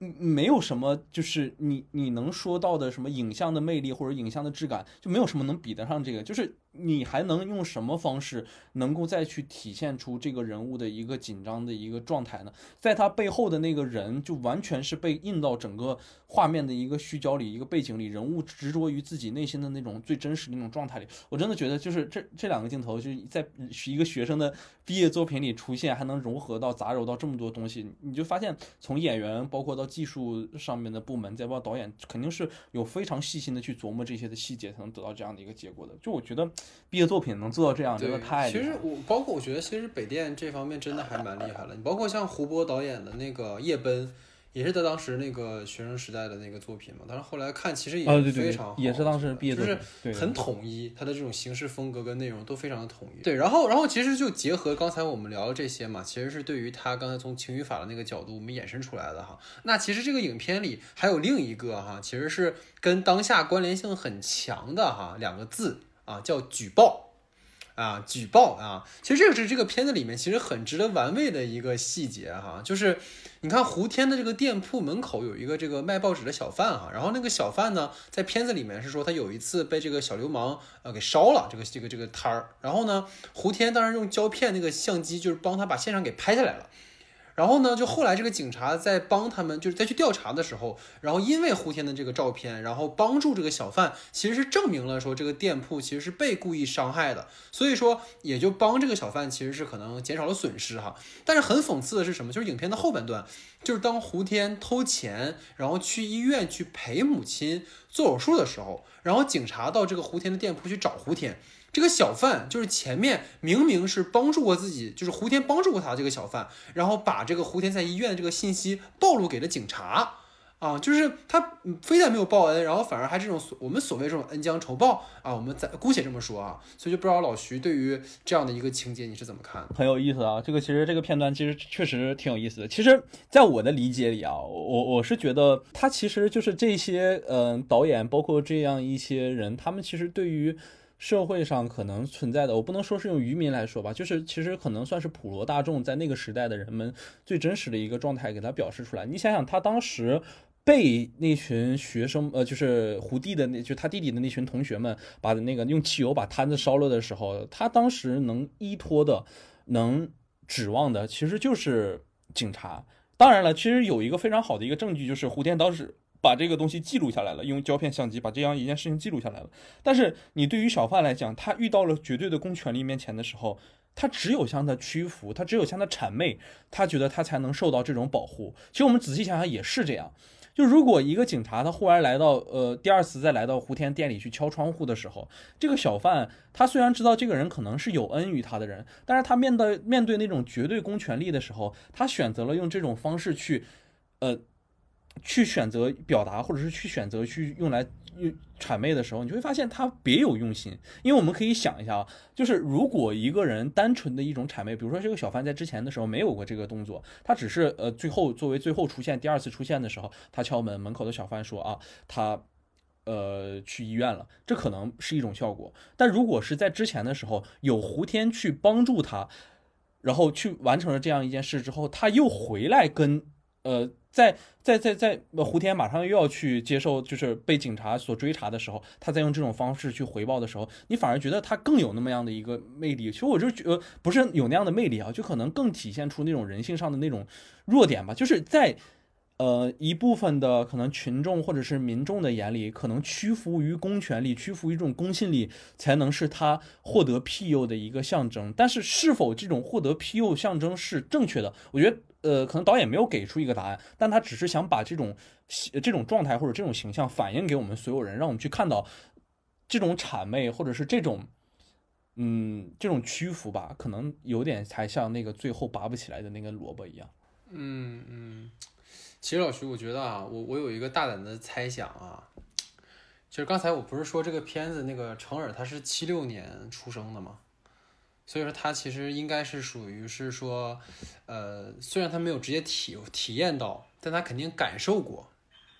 嗯没有什么，就是你你能说到的什么影像的魅力或者影像的质感，就没有什么能比得上这个。就是你还能用什么方式能够再去体现出这个人物的一个紧张的一个状态呢？在他背后的那个人，就完全是被印到整个画面的一个虚焦里、一个背景里，人物执着于自己内心的那种最真实那种状态里。我真的觉得，就是这这两个镜头，就在一个学生的毕业作品里出现，还能融合到杂糅到这么多东西，你就发现从演员包括到技术上面的部门，再包括导演，肯定是有非常细心的去琢磨这些的细节，才能得到这样的一个结果的。就我觉得毕业作品能做到这样，真的，太其实我包括我觉得，其实北电这方面真的还蛮厉害了。你包括像胡波导演的那个《夜奔》，也是他当时那个学生时代的那个作品嘛。但是后来看，其实也啊，对对对非常好，，也是当时毕业就是很统一，他的这种形式风格跟内容都非常的统一。对，然后然后其实就结合刚才我们聊的这些嘛，其实是对于他刚才从情与法的那个角度我们衍生出来的哈。那其实这个影片里还有另一个哈，其实是跟当下关联性很强的哈两个字啊，叫举报。啊，举报啊！其实这个是这个片子里面其实很值得玩味的一个细节哈，就是你看胡天的这个店铺门口有一个这个卖报纸的小贩哈，然后那个小贩呢，在片子里面是说他有一次被这个小流氓呃给烧了这个这个这个摊儿，然后呢，胡天当时用胶片那个相机就是帮他把现场给拍下来了。然后呢，就后来这个警察在帮他们，就是在去调查的时候，然后因为胡天的这个照片，然后帮助这个小贩，其实是证明了说这个店铺其实是被故意伤害的，所以说也就帮这个小贩其实是可能减少了损失哈。但是很讽刺的是什么？就是影片的后半段，就是当胡天偷钱，然后去医院去陪母亲做手术的时候，然后警察到这个胡天的店铺去找胡天。这个小贩就是前面明明是帮助过自己，就是胡天帮助过他这个小贩，然后把这个胡天在医院的这个信息暴露给了警察，啊，就是他非但没有报恩，然后反而还这种我们所谓这种恩将仇报啊，我们暂姑且这么说啊，所以就不知道老徐对于这样的一个情节你是怎么看？很有意思啊，这个其实这个片段其实确实挺有意思的。其实，在我的理解里啊，我我是觉得他其实就是这些嗯、导演，包括这样一些人，他们其实对于社会上可能存在的，我不能说是用渔民来说吧，就是其实可能算是普罗大众在那个时代的人们最真实的一个状态给他表示出来。你想想，他当时被那群学生，呃，就是胡弟的那，就他弟弟的那群同学们，把那个用汽油把摊子烧了的时候，他当时能依托的、能指望的，其实就是警察。当然了，其实有一个非常好的一个证据，就是胡天当时把这个东西记录下来了，用胶片相机把这样一件事情记录下来了。但是你对于小贩来讲，他遇到了绝对的公权力面前的时候，他只有向他屈服，他只有向他谄媚，他觉得他才能受到这种保护。其实我们仔细想想也是这样。就如果一个警察他忽然来到，呃，第二次再来到胡天店里去敲窗户的时候，这个小贩他虽然知道这个人可能是有恩于他的人，但是他面对面对那种绝对公权力的时候，他选择了用这种方式去，呃，去选择表达，或者是去选择去用来。谄媚的时候，你就会发现他别有用心。因为我们可以想一下啊，就是如果一个人单纯的一种谄媚，比如说这个小贩在之前的时候没有过这个动作，他只是呃最后作为最后出现第二次出现的时候，他敲门，门口的小贩说啊他呃去医院了，这可能是一种效果。但如果是在之前的时候有胡天去帮助他，然后去完成了这样一件事之后，他又回来跟呃。在在在在胡天马上又要去接受，就是被警察所追查的时候，他在用这种方式去回报的时候，你反而觉得他更有那么样的一个魅力。其实我就觉得不是有那样的魅力啊，就可能更体现出那种人性上的那种弱点吧。就是在呃一部分的可能群众或者是民众的眼里，可能屈服于公权力，屈服于这种公信力，才能是他获得庇佑的一个象征。但是是否这种获得庇佑象征是正确的？我觉得。呃，可能导演没有给出一个答案，但他只是想把这种这种状态或者这种形象反映给我们所有人，让我们去看到这种谄媚或者是这种嗯这种屈服吧，可能有点才像那个最后拔不起来的那个萝卜一样。嗯嗯，其实老徐，我觉得啊，我我有一个大胆的猜想啊，就是刚才我不是说这个片子那个程耳他是七六年出生的吗？所以说他其实应该是属于是说，呃，虽然他没有直接体体验到，但他肯定感受过，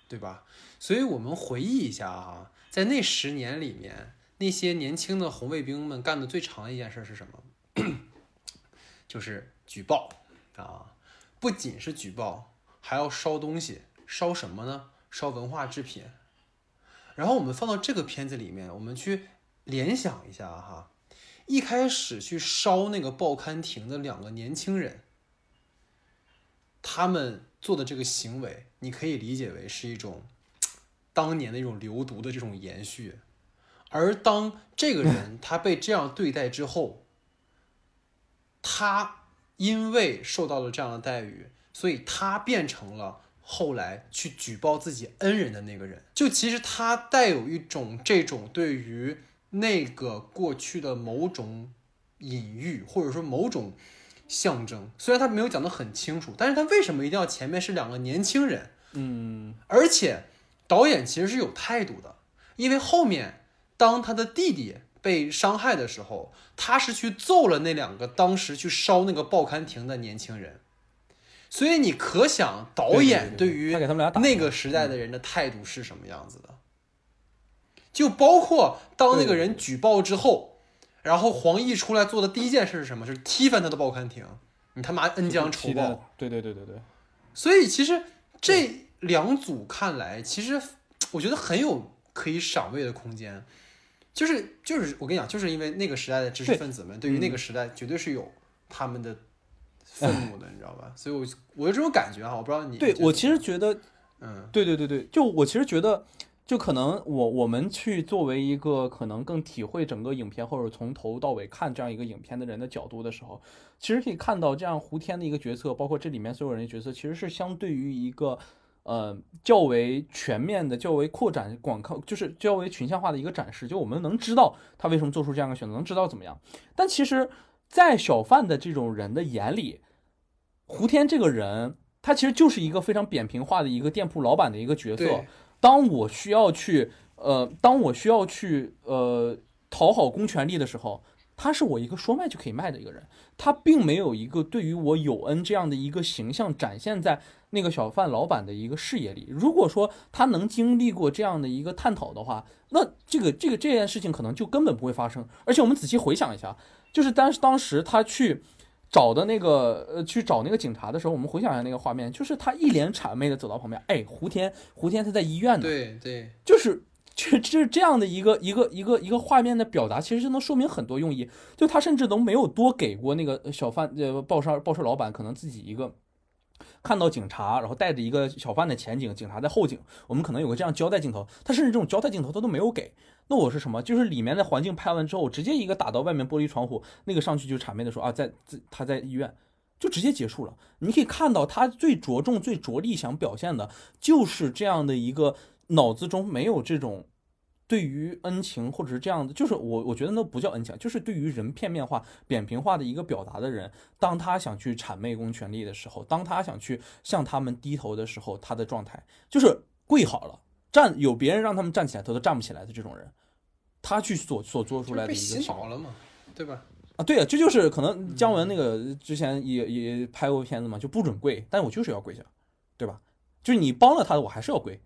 对吧？所以我们回忆一下啊，在那十年里面，那些年轻的红卫兵们干的最长的一件事是什么？就是举报啊！不仅是举报，还要烧东西，烧什么呢？烧文化制品。然后我们放到这个片子里面，我们去联想一下哈。一开始去烧那个报刊亭的两个年轻人，他们做的这个行为，你可以理解为是一种当年的一种流毒的这种延续。而当这个人 他被这样对待之后，他因为受到了这样的待遇，所以他变成了后来去举报自己恩人的那个人。就其实他带有一种这种对于。那个过去的某种隐喻，或者说某种象征，虽然他没有讲得很清楚，但是他为什么一定要前面是两个年轻人？嗯，而且导演其实是有态度的，因为后面当他的弟弟被伤害的时候，他是去揍了那两个当时去烧那个报刊亭的年轻人，所以你可想导演对于那个时代的人的态度是什么样子的。就包括当那个人举报之后，然后黄奕出来做的第一件事是什么？就是踢翻他的报刊亭，你他妈恩将仇报！对对对对对。所以其实这两组看来，其实我觉得很有可以赏味的空间。就是就是我跟你讲，就是因为那个时代的知识分子们对于那个时代绝对是有他们的愤怒的，你知道吧？所以，我我有这种感觉哈，我不知道你。对我其实觉得，嗯，对对对对，就我其实觉得。就可能我我们去作为一个可能更体会整个影片或者从头到尾看这样一个影片的人的角度的时候，其实可以看到这样胡天的一个角色，包括这里面所有人的角色，其实是相对于一个呃较为全面的、较为扩展广靠，就是较为群像化的一个展示。就我们能知道他为什么做出这样的选择，能知道怎么样。但其实，在小贩的这种人的眼里，胡天这个人，他其实就是一个非常扁平化的一个店铺老板的一个角色。当我需要去，呃，当我需要去，呃，讨好公权力的时候，他是我一个说卖就可以卖的一个人，他并没有一个对于我有恩这样的一个形象展现在那个小贩老板的一个视野里。如果说他能经历过这样的一个探讨的话，那这个这个这件事情可能就根本不会发生。而且我们仔细回想一下，就是当时当时他去找的那个呃去找那个警察的时候，我们回想一下那个画面，就是他一脸谄媚的走到旁边，哎，胡天，胡天他在医院呢，对对，就是这这这样的一个一个一个一个画面的表达，其实就能说明很多用意。就他甚至都没有多给过那个小贩呃报社报社老板，可能自己一个看到警察，然后带着一个小贩的前景，警察在后景，我们可能有个这样交代镜头，他甚至这种交代镜头他都没有给。那我是什么？就是里面的环境拍完之后，我直接一个打到外面玻璃窗户，那个上去就谄媚的说啊，在在他在医院，就直接结束了。你可以看到他最着重、最着力想表现的，就是这样的一个脑子中没有这种对于恩情或者是这样的，就是我我觉得那不叫恩情，就是对于人片面化、扁平化的一个表达的人，当他想去谄媚公权力的时候，当他想去向他们低头的时候，他的状态就是跪好了。站有别人让他们站起来，他都站不起来的这种人，他去所所做出来的一个洗脑了嘛，对吧？啊，对啊，这就是可能姜文那个之前也也拍过片子嘛，就不准跪，但我就是要跪下，对吧？就是你帮了他的，我还是要跪。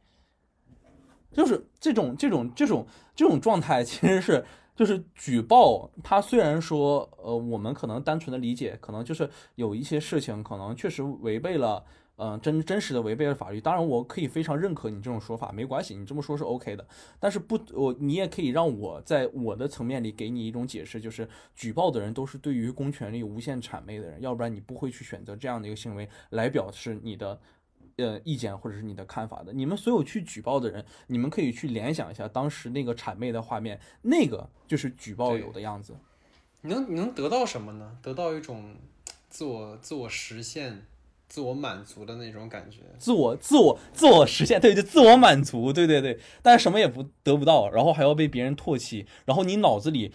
就是这种这种这种这种状态，其实是就是举报他。虽然说呃，我们可能单纯的理解，可能就是有一些事情可能确实违背了。嗯，真真实的违背了法律。当然，我可以非常认可你这种说法，没关系，你这么说是 OK 的。但是不，我你也可以让我在我的层面里给你一种解释，就是举报的人都是对于公权力无限谄媚的人，要不然你不会去选择这样的一个行为来表示你的呃意见或者是你的看法的。你们所有去举报的人，你们可以去联想一下当时那个谄媚的画面，那个就是举报有的样子。你能你能得到什么呢？得到一种自我自我实现。自我满足的那种感觉，自我自我自我实现，对就，自我满足，对对对，但是什么也不得不到，然后还要被别人唾弃，然后你脑子里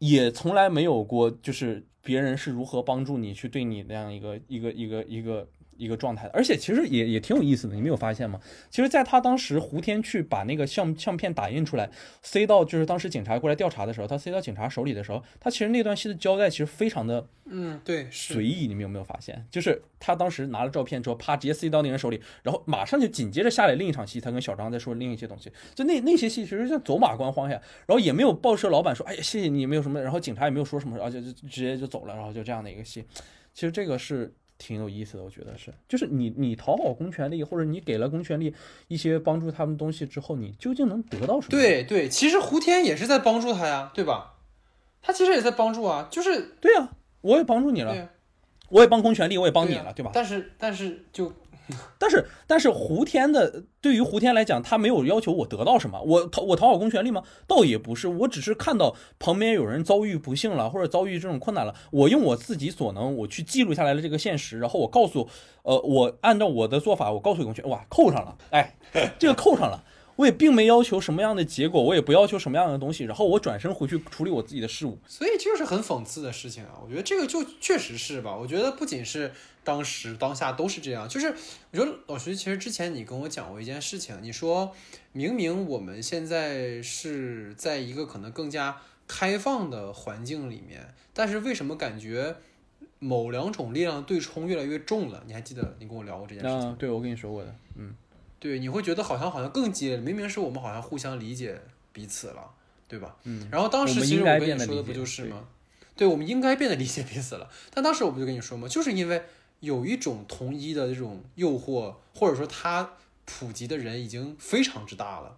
也从来没有过，就是别人是如何帮助你去对你那样一个一个一个一个。一个状态，而且其实也也挺有意思的，你没有发现吗？其实，在他当时胡天去把那个相相片打印出来，塞到就是当时警察过来调查的时候，他塞到警察手里的时候，他其实那段戏的交代其实非常的，嗯，对，随意。你们有没有发现？就是他当时拿了照片之后，啪，直接塞到那人手里，然后马上就紧接着下来另一场戏，他跟小张在说另一些东西，就那那些戏其实像走马观花呀，然后也没有报社老板说，哎呀，谢谢你，没有什么，然后警察也没有说什么，而且就直接就走了，然后就这样的一个戏，其实这个是。挺有意思的，我觉得是，就是你你讨好公权力，或者你给了公权力一些帮助他们东西之后，你究竟能得到什么？对对，其实胡天也是在帮助他呀，对吧？他其实也在帮助啊，就是对呀，我也帮助你了，我也帮公权力，我也帮你了，对吧？但是但是就。但是，但是胡天的对于胡天来讲，他没有要求我得到什么，我讨我讨好公权力吗？倒也不是，我只是看到旁边有人遭遇不幸了，或者遭遇这种困难了，我用我自己所能，我去记录下来的这个现实，然后我告诉，呃，我按照我的做法，我告诉公权，哇，扣上了，哎，这个扣上了。我也并没要求什么样的结果，我也不要求什么样的东西，然后我转身回去处理我自己的事务。所以这就是很讽刺的事情啊！我觉得这个就确实是吧？我觉得不仅是当时当下都是这样，就是我觉得老徐其实之前你跟我讲过一件事情，你说明明我们现在是在一个可能更加开放的环境里面，但是为什么感觉某两种力量对冲越来越重了？你还记得你跟我聊过这件事情？对，我跟你说过的，嗯。对，你会觉得好像好像更激烈，明明是我们好像互相理解彼此了，对吧？嗯。然后当时其实我跟你说的不就是吗？对，我们应该变得理解彼此了。但当时我不就跟你说吗？就是因为有一种同一的这种诱惑，或者说它普及的人已经非常之大了。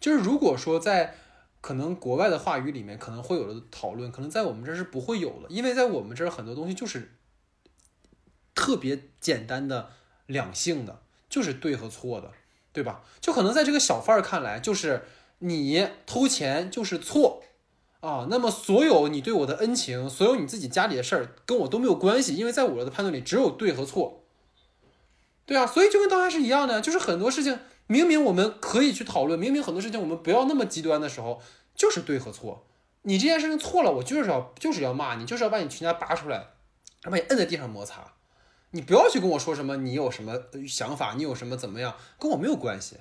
就是如果说在可能国外的话语里面可能会有的讨论，可能在我们这是不会有的，因为在我们这儿很多东西就是特别简单的两性的，就是对和错的。对吧？就可能在这个小贩儿看来，就是你偷钱就是错啊。那么所有你对我的恩情，所有你自己家里的事儿，跟我都没有关系，因为在我的判断里只有对和错。对啊，所以就跟当下是一样的，就是很多事情明明我们可以去讨论，明明很多事情我们不要那么极端的时候，就是对和错。你这件事情错了，我就是要就是要骂你，就是要把你全家拔出来，把你摁在地上摩擦。你不要去跟我说什么，你有什么想法，你有什么怎么样，跟我没有关系。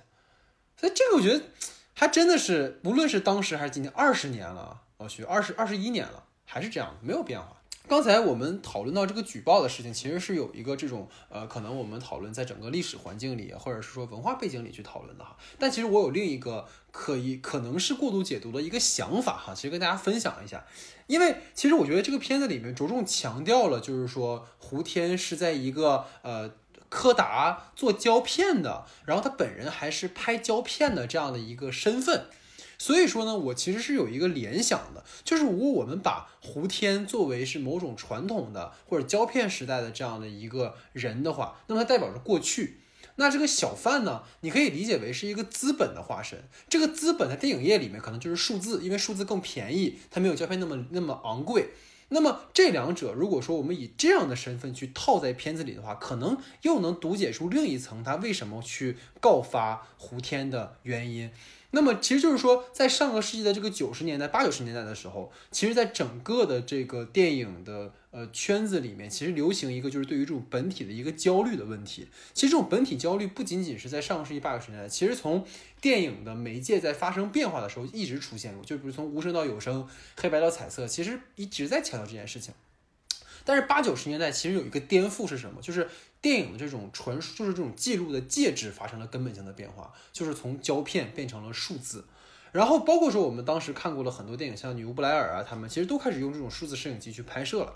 所以这个我觉得还真的是，无论是当时还是今年，二十年了，老徐二十二十一年了，还是这样，没有变化。刚才我们讨论到这个举报的事情，其实是有一个这种呃，可能我们讨论在整个历史环境里，或者是说文化背景里去讨论的哈。但其实我有另一个可以可能是过度解读的一个想法哈，其实跟大家分享一下。因为其实我觉得这个片子里面着重强调了，就是说胡天是在一个呃柯达做胶片的，然后他本人还是拍胶片的这样的一个身份。所以说呢，我其实是有一个联想的，就是如果我们把胡天作为是某种传统的或者胶片时代的这样的一个人的话，那么它代表着过去。那这个小贩呢，你可以理解为是一个资本的化身。这个资本在电影业里面可能就是数字，因为数字更便宜，它没有胶片那么那么昂贵。那么这两者，如果说我们以这样的身份去套在片子里的话，可能又能读解出另一层他为什么去告发胡天的原因。那么其实就是说，在上个世纪的这个九十年代、八九十年代的时候，其实，在整个的这个电影的呃圈子里面，其实流行一个就是对于这种本体的一个焦虑的问题。其实这种本体焦虑不仅仅是在上个世纪八十年代，其实从电影的媒介在发生变化的时候一直出现过。就比如从无声到有声，黑白到彩色，其实一直在强调这件事情。但是八九十年代其实有一个颠覆是什么？就是电影的这种传输，就是这种记录的介质发生了根本性的变化，就是从胶片变成了数字。然后包括说我们当时看过了很多电影，像女巫布莱尔啊，他们其实都开始用这种数字摄影机去拍摄了。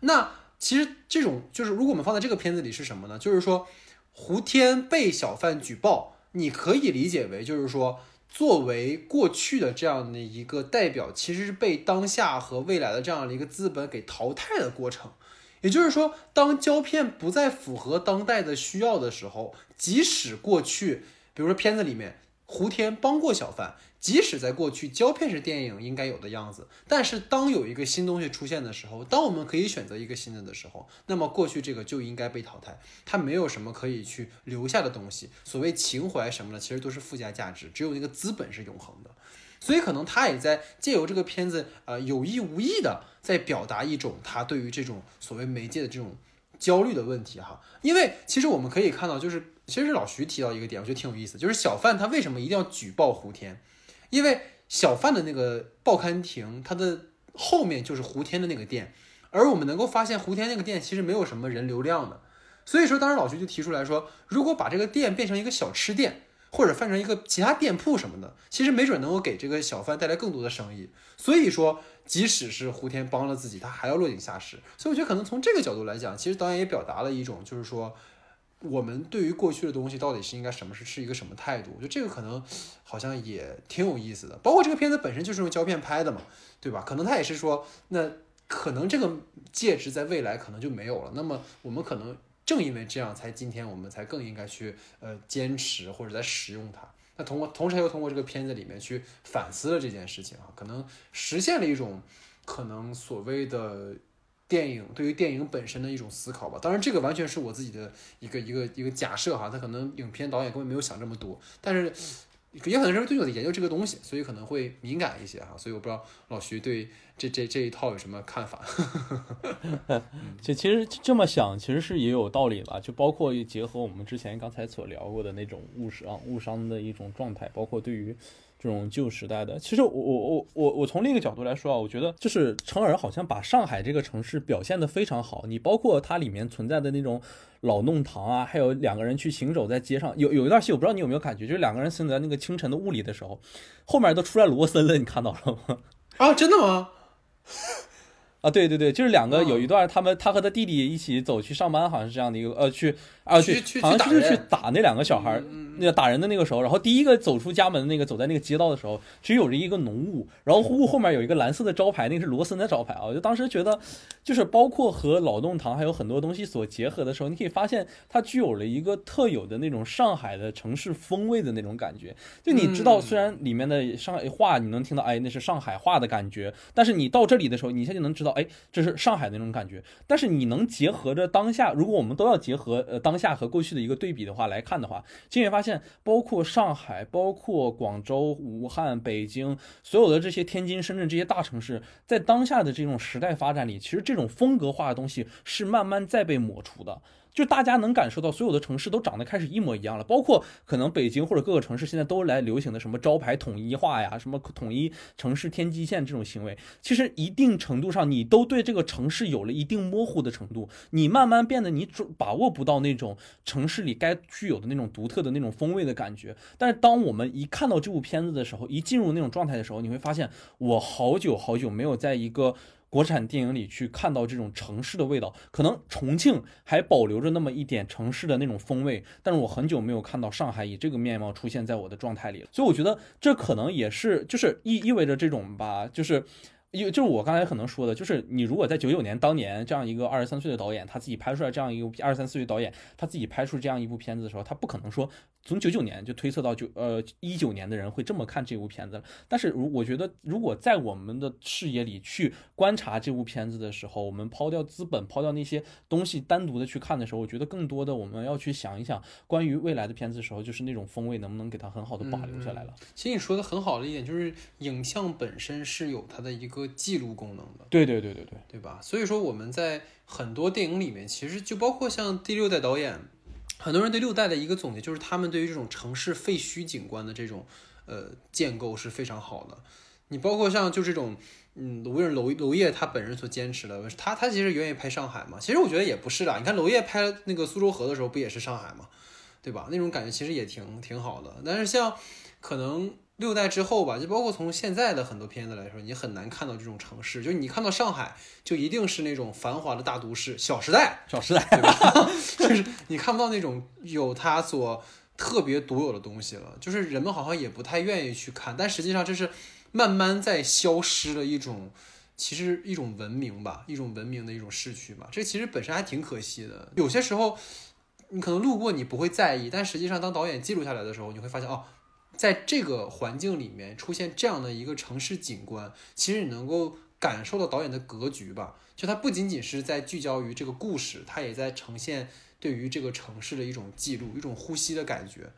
那其实这种就是如果我们放在这个片子里是什么呢？就是说胡天被小贩举报，你可以理解为就是说。作为过去的这样的一个代表，其实是被当下和未来的这样的一个资本给淘汰的过程。也就是说，当胶片不再符合当代的需要的时候，即使过去，比如说片子里面胡天帮过小贩。即使在过去，胶片式电影应该有的样子，但是当有一个新东西出现的时候，当我们可以选择一个新的的时候，那么过去这个就应该被淘汰，它没有什么可以去留下的东西。所谓情怀什么的，其实都是附加价值，只有那个资本是永恒的。所以可能他也在借由这个片子，呃，有意无意的在表达一种他对于这种所谓媒介的这种焦虑的问题哈。因为其实我们可以看到，就是其实是老徐提到一个点，我觉得挺有意思，就是小贩他为什么一定要举报胡天？因为小贩的那个报刊亭，它的后面就是胡天的那个店，而我们能够发现胡天那个店其实没有什么人流量的，所以说当时老徐就提出来说，如果把这个店变成一个小吃店，或者换成一个其他店铺什么的，其实没准能够给这个小贩带来更多的生意。所以说，即使是胡天帮了自己，他还要落井下石。所以我觉得可能从这个角度来讲，其实导演也表达了一种，就是说。我们对于过去的东西到底是应该什么是是一个什么态度？我觉得这个可能好像也挺有意思的。包括这个片子本身就是用胶片拍的嘛，对吧？可能他也是说，那可能这个介质在未来可能就没有了。那么我们可能正因为这样，才今天我们才更应该去呃坚持或者在使用它。那通过同时又通过这个片子里面去反思了这件事情啊，可能实现了一种可能所谓的。电影对于电影本身的一种思考吧，当然这个完全是我自己的一个一个一个假设哈，他可能影片导演根本没有想这么多，但是也可能是对我的研究这个东西，所以可能会敏感一些哈，所以我不知道老徐对这这这一套有什么看法。就其实这么想，其实是也有道理了，就包括结合我们之前刚才所聊过的那种误伤误伤的一种状态，包括对于。这种旧时代的，其实我我我我我从另一个角度来说啊，我觉得就是成尔好像把上海这个城市表现的非常好。你包括它里面存在的那种老弄堂啊，还有两个人去行走在街上，有有一段戏我不知道你有没有感觉，就是两个人行走在那个清晨的雾里的时候，后面都出来罗森了，你看到了吗？啊，真的吗？啊，对对对，就是两个有一段，他们他和他弟弟一起走去上班，好像是这样的一个呃去。啊，去好像就是去打那两个小孩儿，那个打人的那个时候，然后第一个走出家门那个走在那个街道的时候，其实有着一个浓雾，然后雾后面有一个蓝色的招牌，那个是罗森的招牌啊。我就当时觉得，就是包括和老弄堂还有很多东西所结合的时候，你可以发现它具有了一个特有的那种上海的城市风味的那种感觉。就你知道，虽然里面的上海话你能听到，哎，那是上海话的感觉，但是你到这里的时候，你一下就能知道，哎，这是上海的那种感觉。但是你能结合着当下，如果我们都要结合呃当。下和过去的一个对比的话来看的话，就会发现，包括上海、包括广州、武汉、北京，所有的这些天津、深圳这些大城市，在当下的这种时代发展里，其实这种风格化的东西是慢慢在被抹除的。就大家能感受到所有的城市都长得开始一模一样了，包括可能北京或者各个城市现在都来流行的什么招牌统一化呀，什么统一城市天际线这种行为，其实一定程度上你都对这个城市有了一定模糊的程度，你慢慢变得你准把握不到那种城市里该具有的那种独特的那种风味的感觉。但是当我们一看到这部片子的时候，一进入那种状态的时候，你会发现我好久好久没有在一个。国产电影里去看到这种城市的味道，可能重庆还保留着那么一点城市的那种风味，但是我很久没有看到上海以这个面貌出现在我的状态里了，所以我觉得这可能也是，就是意意味着这种吧，就是。因为就是我刚才可能说的，就是你如果在九九年当年这样一个二十三岁的导演，他自己拍出来这样一个二十三四岁导演，他自己拍出这样一部片子的时候，他不可能说从九九年就推测到九呃一九年的人会这么看这部片子。但是如我觉得，如果在我们的视野里去观察这部片子的时候，我们抛掉资本，抛掉那些东西，单独的去看的时候，我觉得更多的我们要去想一想，关于未来的片子的时候，就是那种风味能不能给它很好的保留下来了。其实你说的很好的一点就是，影像本身是有它的一个。记录功能的，对对对对对，对吧？所以说我们在很多电影里面，其实就包括像第六代导演，很多人对六代的一个总结就是，他们对于这种城市废墟景观的这种呃建构是非常好的。你包括像就这种，嗯，无论娄娄烨他本人所坚持的，他他其实愿意拍上海嘛？其实我觉得也不是啦。你看娄烨拍那个苏州河的时候，不也是上海嘛？对吧？那种感觉其实也挺挺好的。但是像可能。六代之后吧，就包括从现在的很多片子来说，你很难看到这种城市。就你看到上海，就一定是那种繁华的大都市，小时代，小时代，对吧？就是你看不到那种有它所特别独有的东西了。就是人们好像也不太愿意去看，但实际上这是慢慢在消失的一种，其实一种文明吧，一种文明的一种逝去吧。这其实本身还挺可惜的。有些时候你可能路过你不会在意，但实际上当导演记录下来的时候，你会发现哦。在这个环境里面出现这样的一个城市景观，其实你能够感受到导演的格局吧？就它不仅仅是在聚焦于这个故事，它也在呈现对于这个城市的一种记录，一种呼吸的感觉。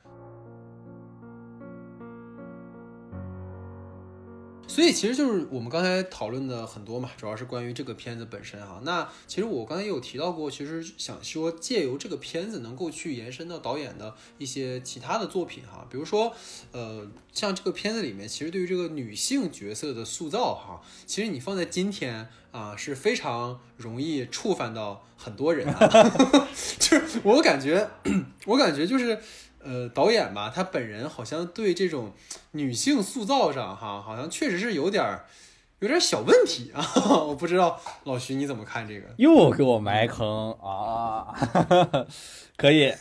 所以其实就是我们刚才讨论的很多嘛，主要是关于这个片子本身哈。那其实我刚才也有提到过，其实想说借由这个片子能够去延伸到导演的一些其他的作品哈，比如说呃，像这个片子里面，其实对于这个女性角色的塑造哈，其实你放在今天啊是非常容易触犯到很多人，就是我感觉，我感觉就是。呃，导演吧，他本人好像对这种女性塑造上，哈，好像确实是有点儿，有点小问题啊。我不知道老徐你怎么看这个？又给我埋坑啊！可以，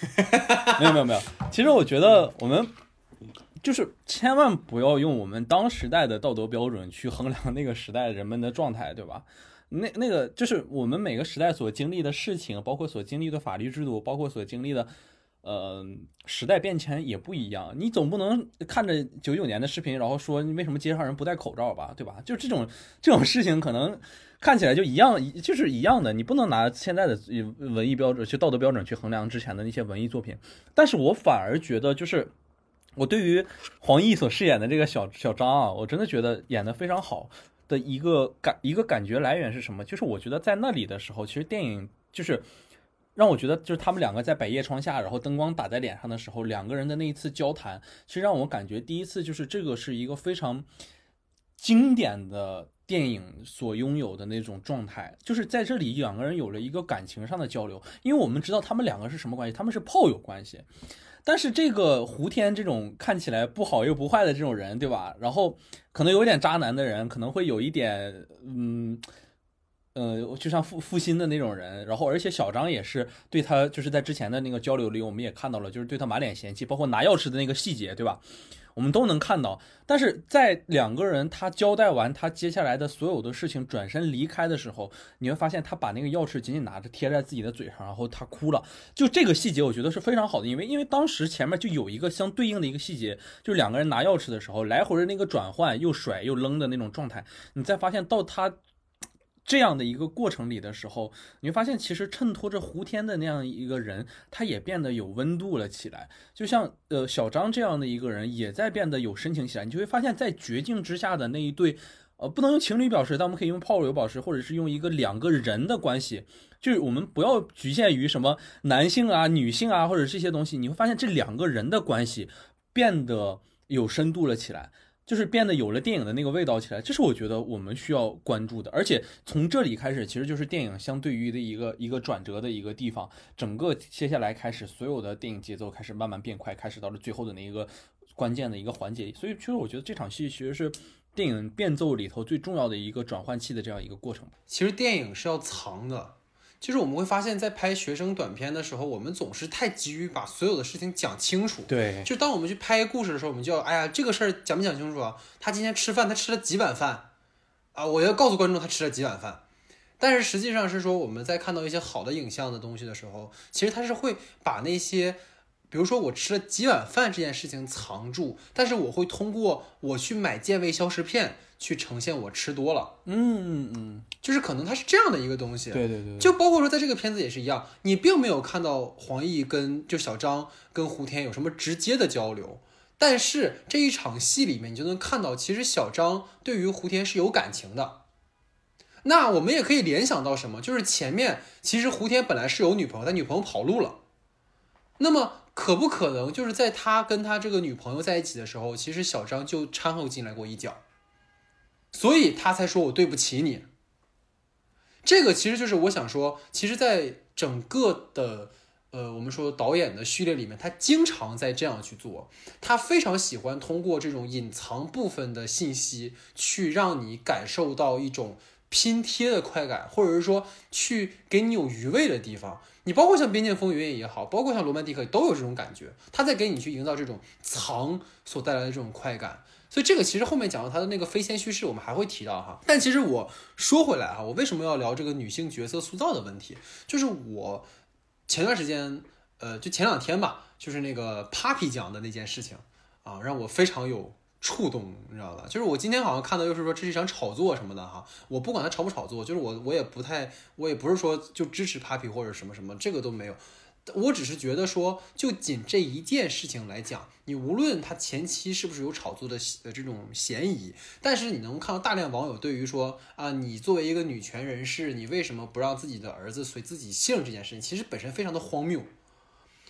没有没有没有。其实我觉得我们就是千万不要用我们当时代的道德标准去衡量那个时代人们的状态，对吧？那那个就是我们每个时代所经历的事情，包括所经历的法律制度，包括所经历的。呃，时代变迁也不一样，你总不能看着九九年的视频，然后说你为什么街上人不戴口罩吧，对吧？就这种这种事情，可能看起来就一样，就是一样的。你不能拿现在的文艺标准、去道德标准去衡量之前的那些文艺作品。但是我反而觉得，就是我对于黄奕所饰演的这个小小张啊，我真的觉得演的非常好的一个感一个感觉来源是什么？就是我觉得在那里的时候，其实电影就是。让我觉得就是他们两个在百叶窗下，然后灯光打在脸上的时候，两个人的那一次交谈，其实让我感觉第一次就是这个是一个非常经典的电影所拥有的那种状态，就是在这里两个人有了一个感情上的交流，因为我们知道他们两个是什么关系，他们是炮友关系，但是这个胡天这种看起来不好又不坏的这种人，对吧？然后可能有点渣男的人，可能会有一点嗯。呃，就像负负心的那种人，然后而且小张也是对他，就是在之前的那个交流里，我们也看到了，就是对他满脸嫌弃，包括拿钥匙的那个细节，对吧？我们都能看到。但是在两个人他交代完他接下来的所有的事情，转身离开的时候，你会发现他把那个钥匙紧紧拿着贴在自己的嘴上，然后他哭了。就这个细节，我觉得是非常好的，因为因为当时前面就有一个相对应的一个细节，就是两个人拿钥匙的时候，来回的那个转换，又甩又扔的那种状态，你再发现到他。这样的一个过程里的时候，你会发现，其实衬托着胡天的那样一个人，他也变得有温度了起来。就像呃小张这样的一个人，也在变得有深情起来。你就会发现，在绝境之下的那一对，呃，不能用情侣表示，但我们可以用炮友表示，或者是用一个两个人的关系，就是我们不要局限于什么男性啊、女性啊，或者这些东西，你会发现这两个人的关系变得有深度了起来。就是变得有了电影的那个味道起来，这是我觉得我们需要关注的。而且从这里开始，其实就是电影相对于的一个一个转折的一个地方。整个接下来开始，所有的电影节奏开始慢慢变快，开始到了最后的那一个关键的一个环节。所以，其实我觉得这场戏其实是电影变奏里头最重要的一个转换器的这样一个过程。其实电影是要藏的。就是我们会发现，在拍学生短片的时候，我们总是太急于把所有的事情讲清楚。对，就当我们去拍故事的时候，我们就要，哎呀，这个事儿讲没讲清楚啊？他今天吃饭，他吃了几碗饭啊？我要告诉观众他吃了几碗饭。但是实际上是说，我们在看到一些好的影像的东西的时候，其实他是会把那些。比如说我吃了几碗饭这件事情藏住，但是我会通过我去买健胃消食片去呈现我吃多了。嗯嗯嗯，就是可能它是这样的一个东西。对对对，就包括说在这个片子也是一样，你并没有看到黄奕跟就小张跟胡天有什么直接的交流，但是这一场戏里面你就能看到，其实小张对于胡天是有感情的。那我们也可以联想到什么？就是前面其实胡天本来是有女朋友，但女朋友跑路了，那么。可不可能就是在他跟他这个女朋友在一起的时候，其实小张就掺和进来过一脚，所以他才说我对不起你。这个其实就是我想说，其实，在整个的呃我们说导演的序列里面，他经常在这样去做，他非常喜欢通过这种隐藏部分的信息，去让你感受到一种拼贴的快感，或者是说去给你有余味的地方。你包括像《边境风云》也好，包括像《罗曼蒂克》都有这种感觉，他在给你去营造这种藏所带来的这种快感。所以这个其实后面讲到他的那个非线叙事，我们还会提到哈。但其实我说回来哈，我为什么要聊这个女性角色塑造的问题？就是我前段时间，呃，就前两天吧，就是那个 Papi 讲的那件事情啊，让我非常有。触动，你知道吧？就是我今天好像看到，又是说这是一场炒作什么的哈。我不管他炒不炒作，就是我我也不太，我也不是说就支持 Papi 或者什么什么，这个都没有。我只是觉得说，就仅这一件事情来讲，你无论他前期是不是有炒作的呃这种嫌疑，但是你能看到大量网友对于说啊，你作为一个女权人士，你为什么不让自己的儿子随自己姓这件事情，其实本身非常的荒谬。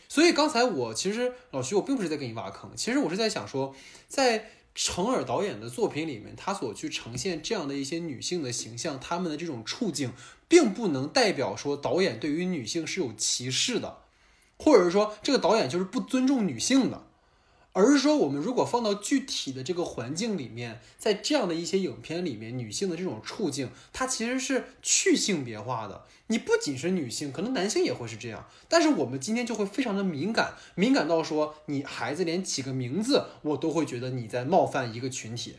所以刚才我其实老徐，我并不是在给你挖坑，其实我是在想说，在。程耳导演的作品里面，他所去呈现这样的一些女性的形象，她们的这种处境，并不能代表说导演对于女性是有歧视的，或者是说这个导演就是不尊重女性的。而是说，我们如果放到具体的这个环境里面，在这样的一些影片里面，女性的这种处境，它其实是去性别化的。你不仅是女性，可能男性也会是这样。但是我们今天就会非常的敏感，敏感到说，你孩子连起个名字，我都会觉得你在冒犯一个群体。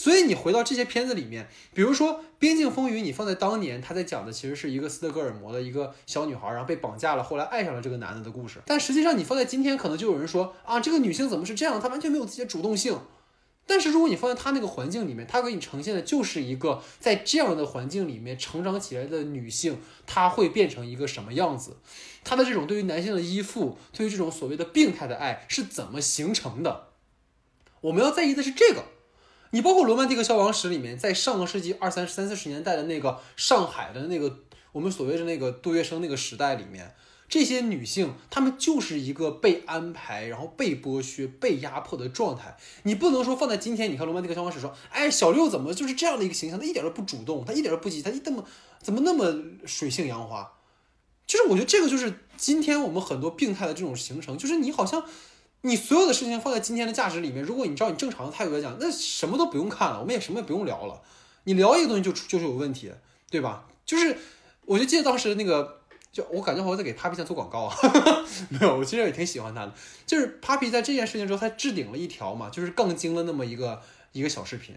所以你回到这些片子里面，比如说《边境风云》，你放在当年，他在讲的其实是一个斯德哥尔摩的一个小女孩，然后被绑架了，后来爱上了这个男的的故事。但实际上，你放在今天，可能就有人说啊，这个女性怎么是这样？她完全没有自己的主动性。但是如果你放在她那个环境里面，她给你呈现的就是一个在这样的环境里面成长起来的女性，她会变成一个什么样子？她的这种对于男性的依附，对于这种所谓的病态的爱是怎么形成的？我们要在意的是这个。你包括《罗曼蒂克消亡史》里面，在上个世纪二三三四十年代的那个上海的那个我们所谓的那个杜月笙那个时代里面，这些女性她们就是一个被安排，然后被剥削、被压迫的状态。你不能说放在今天，你看《罗曼蒂克消亡史》说，哎，小六怎么就是这样的一个形象？她一点都不主动，她一点都不积极，她一那么怎么那么水性杨花？就是我觉得这个就是今天我们很多病态的这种形成，就是你好像。你所有的事情放在今天的价值里面，如果你照你正常的态度来讲，那什么都不用看了，我们也什么也不用聊了。你聊一个东西就就是有问题，对吧？就是我就记得当时那个，就我感觉好像在给 Papi 酱做广告啊，没有，我其实也挺喜欢他的。就是 Papi 在这件事情之后，他置顶了一条嘛，就是杠精的那么一个一个小视频，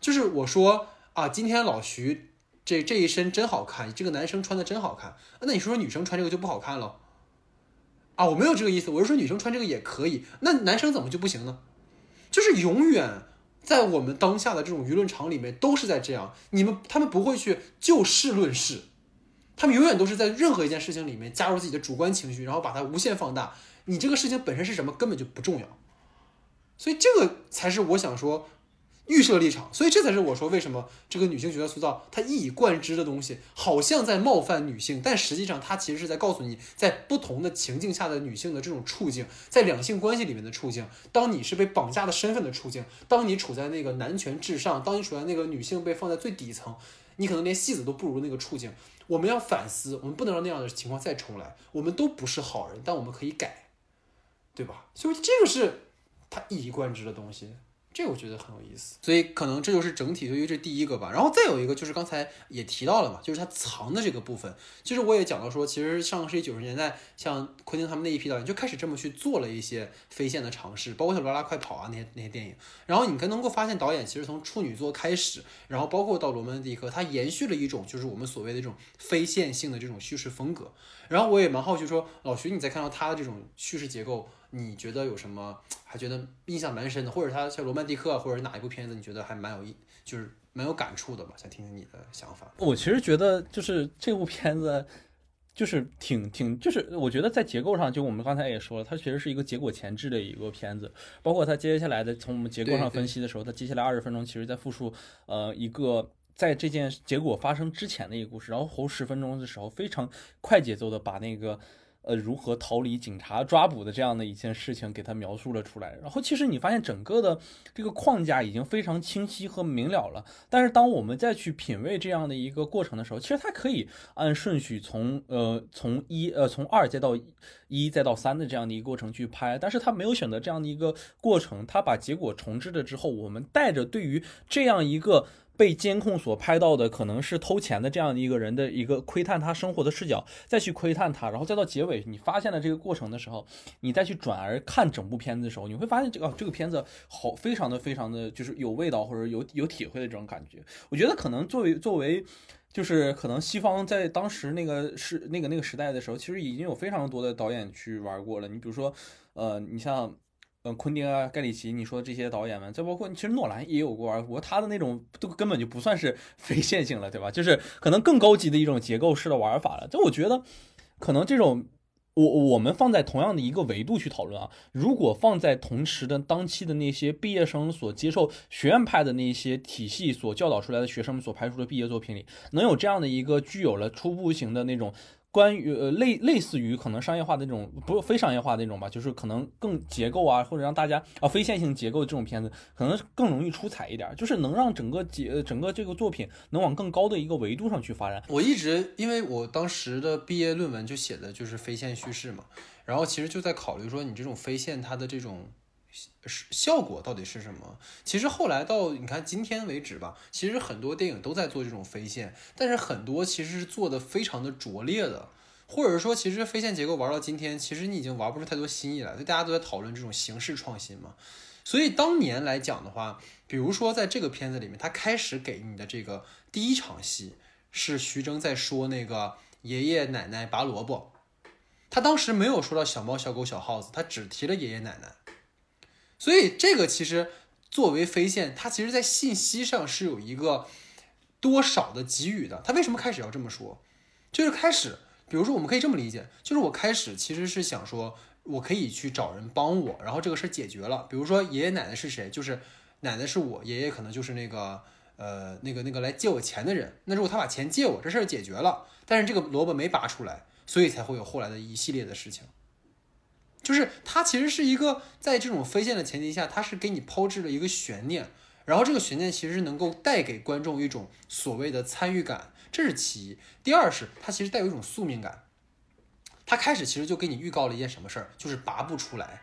就是我说啊，今天老徐这这一身真好看，这个男生穿的真好看，那你说说女生穿这个就不好看了？啊，我没有这个意思，我是说女生穿这个也可以，那男生怎么就不行呢？就是永远在我们当下的这种舆论场里面都是在这样，你们他们不会去就事论事，他们永远都是在任何一件事情里面加入自己的主观情绪，然后把它无限放大。你这个事情本身是什么根本就不重要，所以这个才是我想说，预设立场，所以这才是我说为什么这个女性角色塑造它一以贯之的东西，好像在冒犯女性，但实际上它其实是在告诉你，在不同的情境下的女性的这种处境，在两性关系里面的处境，当你是被绑架的身份的处境，当你处在那个男权至上，当你处在那个女性被放在最底层，你可能连戏子都不如那个处境。我们要反思，我们不能让那样的情况再重来。我们都不是好人，但我们可以改，对吧？所以这个是他一以贯之的东西。这我觉得很有意思，所以可能这就是整体对于这第一个吧。然后再有一个就是刚才也提到了嘛，就是它藏的这个部分。其实我也讲到说，其实上个世纪九十年代，像昆汀他们那一批导演就开始这么去做了一些非线的尝试，包括像《罗拉快跑》啊那些那些电影。然后你可能够发现，导演其实从处女座开始，然后包括到《罗曼蒂克》，他延续了一种就是我们所谓的这种非线性的这种叙事风格。然后我也蛮好奇说，老徐你在看到他的这种叙事结构。你觉得有什么还觉得印象蛮深的，或者他像《罗曼蒂克》或者哪一部片子，你觉得还蛮有意，就是蛮有感触的吧？想听听你的想法。我其实觉得就是这部片子，就是挺挺，就是我觉得在结构上，就我们刚才也说了，它其实是一个结果前置的一个片子。包括它接下来的，从我们结构上分析的时候，它接下来二十分钟，其实在复述呃一个在这件结果发生之前的一个故事，然后后十分钟的时候，非常快节奏的把那个。呃，如何逃离警察抓捕的这样的一件事情，给他描述了出来。然后，其实你发现整个的这个框架已经非常清晰和明了了。但是，当我们再去品味这样的一个过程的时候，其实它可以按顺序从呃从一呃从二再到一再到三的这样的一个过程去拍。但是，他没有选择这样的一个过程，他把结果重置了之后，我们带着对于这样一个。被监控所拍到的可能是偷钱的这样的一个人的一个窥探他生活的视角，再去窥探他，然后再到结尾你发现了这个过程的时候，你再去转而看整部片子的时候，你会发现这个这个片子好非常的非常的就是有味道或者有有体会的这种感觉。我觉得可能作为作为就是可能西方在当时那个时那个那个时代的时候，其实已经有非常多的导演去玩过了。你比如说，呃，你像。嗯，昆汀啊，盖里奇，你说这些导演们，再包括其实诺兰也有过玩过，他的那种都根本就不算是非线性了，对吧？就是可能更高级的一种结构式的玩法了。就我觉得，可能这种我我们放在同样的一个维度去讨论啊，如果放在同时的当期的那些毕业生所接受学院派的那些体系所教导出来的学生们所拍出的毕业作品里，能有这样的一个具有了初步型的那种。关于呃类类似于可能商业化的那种，不非商业化的那种吧，就是可能更结构啊，或者让大家啊非线性结构的这种片子，可能更容易出彩一点，就是能让整个结整个这个作品能往更高的一个维度上去发展。我一直因为我当时的毕业论文就写的就是非线叙事嘛，然后其实就在考虑说你这种非线它的这种。是效果到底是什么？其实后来到你看今天为止吧，其实很多电影都在做这种飞线，但是很多其实是做的非常的拙劣的，或者说其实飞线结构玩到今天，其实你已经玩不出太多新意来，所以大家都在讨论这种形式创新嘛。所以当年来讲的话，比如说在这个片子里面，他开始给你的这个第一场戏是徐峥在说那个爷爷奶奶拔萝卜，他当时没有说到小猫小狗小耗子，他只提了爷爷奶奶。所以这个其实作为飞线，它其实在信息上是有一个多少的给予的。他为什么开始要这么说？就是开始，比如说我们可以这么理解，就是我开始其实是想说，我可以去找人帮我，然后这个事儿解决了。比如说爷爷奶奶是谁？就是奶奶是我，爷爷可能就是那个呃那个那个来借我钱的人。那如果他把钱借我，这事儿解决了，但是这个萝卜没拔出来，所以才会有后来的一系列的事情。就是它其实是一个在这种飞线的前提下，它是给你抛掷了一个悬念，然后这个悬念其实能够带给观众一种所谓的参与感，这是其一。第二是它其实带有一种宿命感，它开始其实就给你预告了一件什么事儿，就是拔不出来。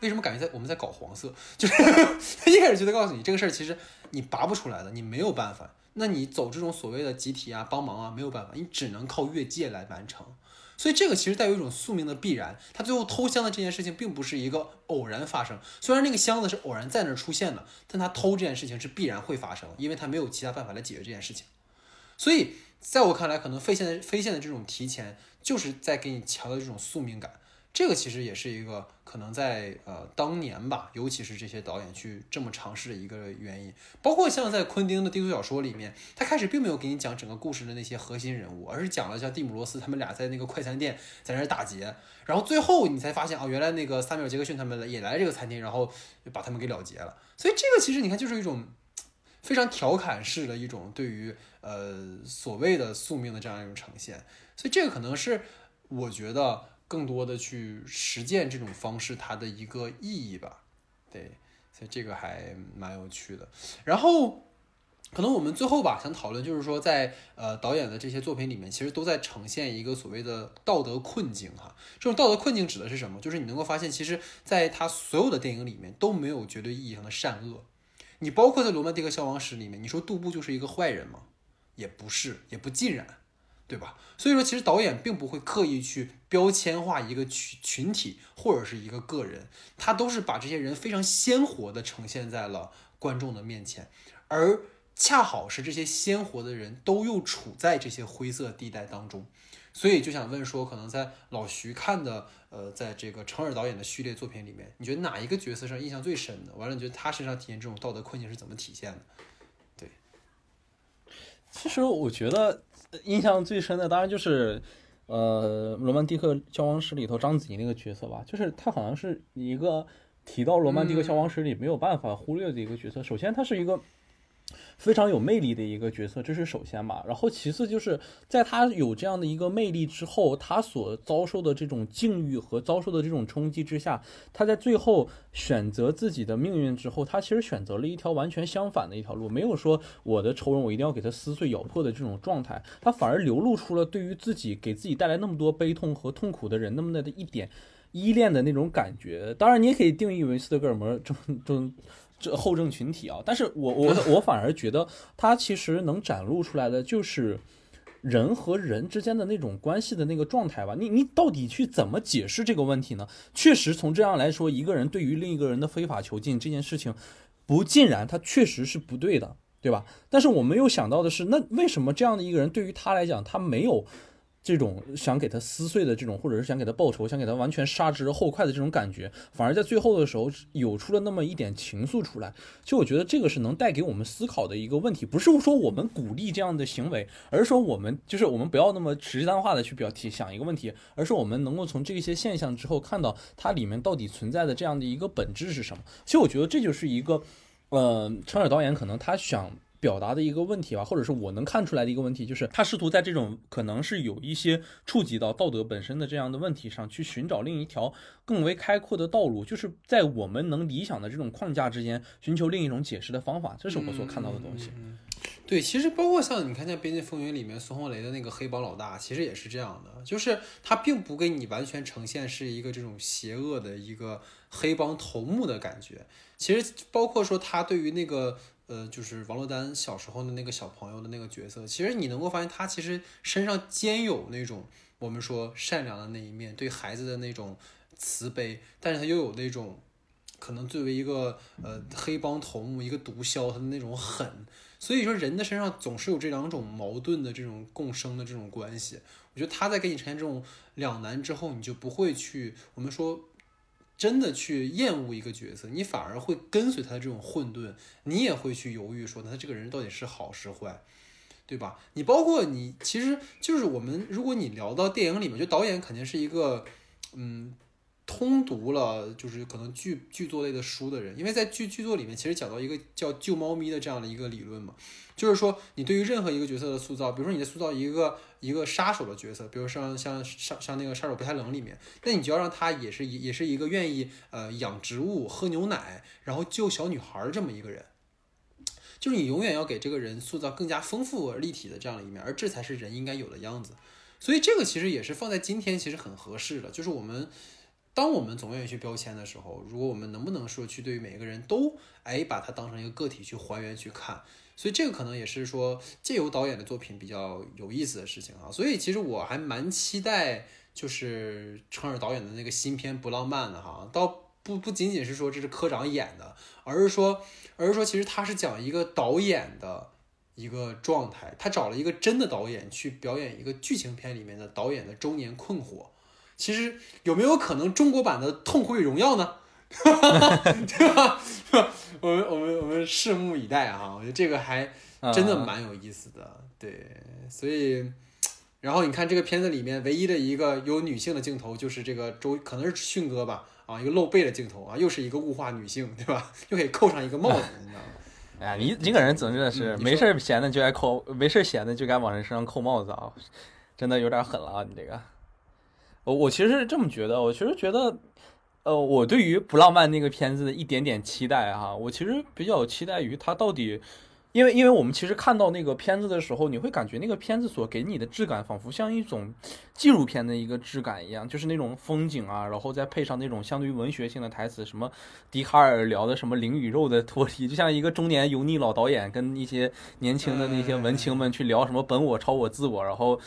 为什么感觉在我们在搞黄色？就是他 一开始就在告诉你这个事儿其实你拔不出来的，你没有办法。那你走这种所谓的集体啊、帮忙啊，没有办法，你只能靠越界来完成。所以这个其实带有一种宿命的必然，他最后偷箱的这件事情并不是一个偶然发生，虽然那个箱子是偶然在那儿出现的，但他偷这件事情是必然会发生，因为他没有其他办法来解决这件事情。所以在我看来，可能飞线的飞线的这种提前，就是在给你强调这种宿命感。这个其实也是一个可能在呃当年吧，尤其是这些导演去这么尝试的一个原因。包括像在昆汀的低俗小说里面，他开始并没有给你讲整个故事的那些核心人物，而是讲了像蒂姆罗斯他们俩在那个快餐店在那儿打劫，然后最后你才发现啊，原来那个萨缪尔杰克逊他们也来这个餐厅，然后把他们给了结了。所以这个其实你看就是一种非常调侃式的一种对于呃所谓的宿命的这样一种呈现，所以这个可能是我觉得更多的去实践这种方式它的一个意义吧，对，所以这个还蛮有趣的。然后可能我们最后吧想讨论就是说，在呃导演的这些作品里面，其实都在呈现一个所谓的道德困境哈。这种道德困境指的是什么？就是你能够发现，其实在他所有的电影里面都没有绝对意义上的善恶。你包括在《罗曼蒂克消亡史》里面，你说杜布就是一个坏人吗？也不是，也不尽然，对吧？所以说，其实导演并不会刻意去标签化一个群群体或者是一个个人，他都是把这些人非常鲜活的呈现在了观众的面前，而恰好是这些鲜活的人都又处在这些灰色地带当中，所以就想问说，可能在老徐看的。呃，在这个程耳导演的序列作品里面，你觉得哪一个角色上印象最深的？完了，你觉得他身上体现这种道德困境是怎么体现的？对，其实我觉得印象最深的，当然就是呃《罗曼蒂克消亡史》里头章子怡那个角色吧，就是她好像是一个提到《罗曼蒂克消亡史》里没有办法忽略的一个角色。首先，她是一个。非常有魅力的一个角色，这是首先吧。然后其次就是在他有这样的一个魅力之后，他所遭受的这种境遇和遭受的这种冲击之下，他在最后选择自己的命运之后，他其实选择了一条完全相反的一条路，没有说我的仇人我一定要给他撕碎咬破的这种状态，他反而流露出了对于自己给自己带来那么多悲痛和痛苦的人那么的一点依恋的那种感觉。当然，你也可以定义为斯德哥尔摩症症。这后症群体啊，但是我我 我反而觉得他其实能展露出来的就是人和人之间的那种关系的那个状态吧。你你到底去怎么解释这个问题呢？确实从这样来说，一个人对于另一个人的非法囚禁这件事情，不尽然，他确实是不对的，对吧？但是我没有想到的是，那为什么这样的一个人对于他来讲，他没有？这种想给他撕碎的这种，或者是想给他报仇，想给他完全杀之后快的这种感觉，反而在最后的时候有出了那么一点情愫出来。其实我觉得这个是能带给我们思考的一个问题，不是说我们鼓励这样的行为，而是说我们就是我们不要那么实际化的去表提想一个问题，而是我们能够从这些现象之后看到它里面到底存在的这样的一个本质是什么。其实我觉得这就是一个，呃，陈尔导演可能他想。表达的一个问题吧，或者是我能看出来的一个问题，就是他试图在这种可能是有一些触及到道德本身的这样的问题上去寻找另一条更为开阔的道路，就是在我们能理想的这种框架之间寻求另一种解释的方法，这是我所看到的东西。对，其实包括像你看像《边境风云》里面孙红雷的那个黑帮老大，其实也是这样的，就是他并不给你完全呈现是一个这种邪恶的一个黑帮头目的感觉，其实包括说他对于那个。呃，就是王珞丹小时候的那个小朋友的那个角色，其实你能够发现他其实身上兼有那种我们说善良的那一面，对孩子的那种慈悲，但是他又有那种可能作为一个呃黑帮头目一个毒枭他的那种狠，所以说人的身上总是有这两种矛盾的这种共生的这种关系。我觉得他在给你呈现这种两难之后，你就不会去我们说。真的去厌恶一个角色，你反而会跟随他的这种混沌，你也会去犹豫说，那他这个人到底是好是坏，对吧？你包括你，其实就是我们，如果你聊到电影里面，就导演肯定是一个，嗯。通读了就是可能剧剧作类的书的人，因为在剧剧作里面其实讲到一个叫救猫咪的这样的一个理论嘛，就是说你对于任何一个角色的塑造，比如说你在塑造一个一个杀手的角色，比如像像像像那个杀手不太冷里面，那你就要让他也是也是一个愿意呃养植物、喝牛奶，然后救小女孩这么一个人，就是你永远要给这个人塑造更加丰富而立体的这样的一面，而这才是人应该有的样子。所以这个其实也是放在今天其实很合适的，就是我们。当我们总愿意去标签的时候，如果我们能不能说去对于每一个人都哎把它当成一个个体去还原去看，所以这个可能也是说借由导演的作品比较有意思的事情啊。所以其实我还蛮期待就是程耳导演的那个新片《不浪漫》的哈，倒不不仅仅是说这是科长演的，而是说而是说其实他是讲一个导演的一个状态，他找了一个真的导演去表演一个剧情片里面的导演的周年困惑。其实有没有可能中国版的《痛苦与荣耀》呢？对吧？我们我们我们拭目以待哈！我觉得这个还真的蛮有意思的。对，所以，然后你看这个片子里面唯一的一个有女性的镜头，就是这个周可能是迅哥吧？啊，一个露背的镜头啊，又是一个物化女性，对吧？又可以扣上一个帽子，你知道吗？哎呀，你你个人真的是没事儿闲的就爱扣，没事儿闲的就该往人身上扣帽子啊，真的有点狠了啊！你这个，我我其实是这么觉得，我其实觉得，呃，我对于不浪漫那个片子的一点点期待哈，我其实比较期待于它到底。因为，因为我们其实看到那个片子的时候，你会感觉那个片子所给你的质感，仿佛像一种纪录片的一个质感一样，就是那种风景啊，然后再配上那种相对于文学性的台词，什么笛卡尔聊的什么灵与肉的脱离，就像一个中年油腻老导演跟一些年轻的那些文青们去聊什么本我、超我、自我，然后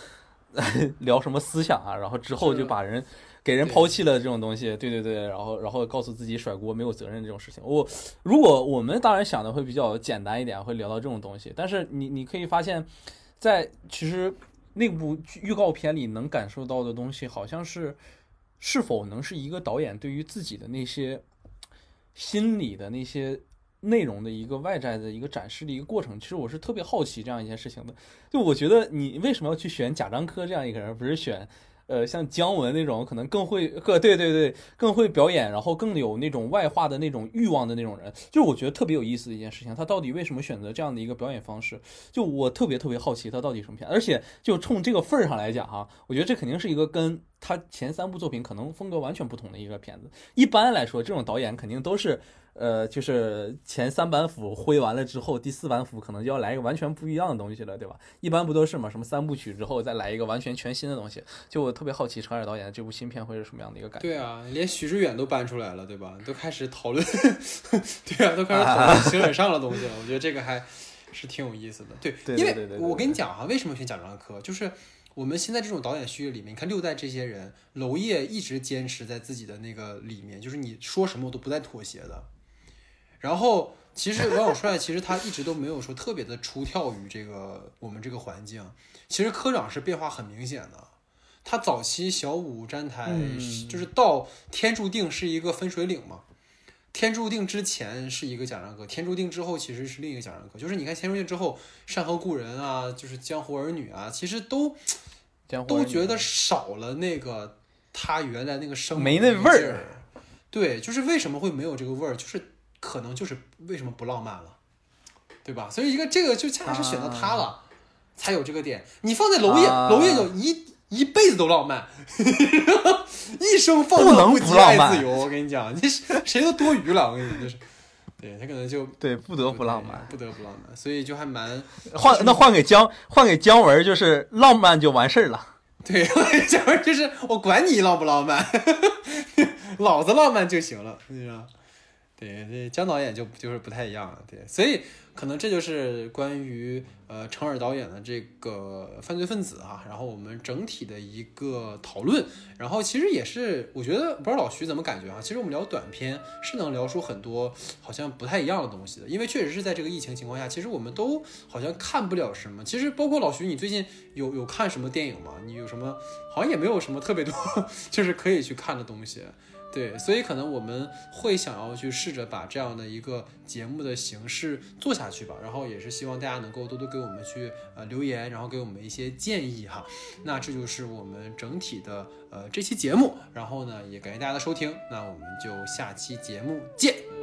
聊什么思想啊，然后之后就把人。给人抛弃了这种东西，对对对，然后然后告诉自己甩锅没有责任这种事情，我如果我们当然想的会比较简单一点，会聊到这种东西，但是你你可以发现，在其实那部预告片里能感受到的东西，好像是是否能是一个导演对于自己的那些心理的那些内容的一个外在的一个展示的一个过程。其实我是特别好奇这样一件事情的，就我觉得你为什么要去选贾樟柯这样一个人，不是选？呃，像姜文那种可能更会，更对对对，更会表演，然后更有那种外化的那种欲望的那种人，就是我觉得特别有意思的一件事情。他到底为什么选择这样的一个表演方式？就我特别特别好奇他到底什么片。而且就冲这个份儿上来讲哈，我觉得这肯定是一个跟他前三部作品可能风格完全不同的一个片子。一般来说，这种导演肯定都是。呃，就是前三板斧挥完了之后，第四板斧可能就要来一个完全不一样的东西了，对吧？一般不都是嘛？什么三部曲之后再来一个完全全新的东西？就我特别好奇程耳导演的这部新片会是什么样的一个感觉？对啊，连许志远都搬出来了，对吧？都开始讨论，对啊，都开始讨论情感上的东西了。我觉得这个还是挺有意思的。对，对因为我跟你讲啊，为什么选贾樟柯？就是我们现在这种导演序列里面，你看六代这些人，娄烨一直坚持在自己的那个里面，就是你说什么我都不带妥协的。然后，其实王小帅其实他一直都没有说特别的出跳于这个我们这个环境。其实科长是变化很明显的。他早期小五站台、嗯就是到天注定是一个分水岭嘛。天注定之前是一个贾樟柯，天注定之后其实是另一个贾樟柯。就是你看天注定之后，《山河故人》啊，就是《江湖儿女》啊，其实都都觉得少了那个他原来那个生没那味儿。对，就是为什么会没有这个味儿，就是可能就是为什么不浪漫了，对吧？所以一个这个就恰恰是选择他了，才有这个点。你放在娄烨，啊娄烨就一一辈子都浪漫，一生放不能荡羁爱不浪漫自由。我跟你讲，你谁谁都多余了，我跟你就是。对他可能就对，不得不浪漫。不得不浪漫，所以就还蛮换那换给姜换给姜文，就是浪漫就完事儿了。对，姜文就是我管你浪不浪漫，老子浪漫就行了，是吧？对，这姜导演就就是不太一样了，对，所以可能这就是关于呃程耳导演的这个犯罪分子啊，然后我们整体的一个讨论，然后其实也是我觉得不知道老徐怎么感觉啊，其实我们聊短片是能聊出很多好像不太一样的东西的，因为确实是在这个疫情情况下，其实我们都好像看不了什么，其实包括老徐，你最近有有看什么电影吗？你有什么好像也没有什么特别多 就是可以去看的东西。对，所以可能我们会想要去试着把这样的一个节目的形式做下去吧，然后也是希望大家能够多多给我们去呃留言，然后给我们一些建议哈。那这就是我们整体的呃这期节目，然后呢也感谢大家的收听，那我们就下期节目见。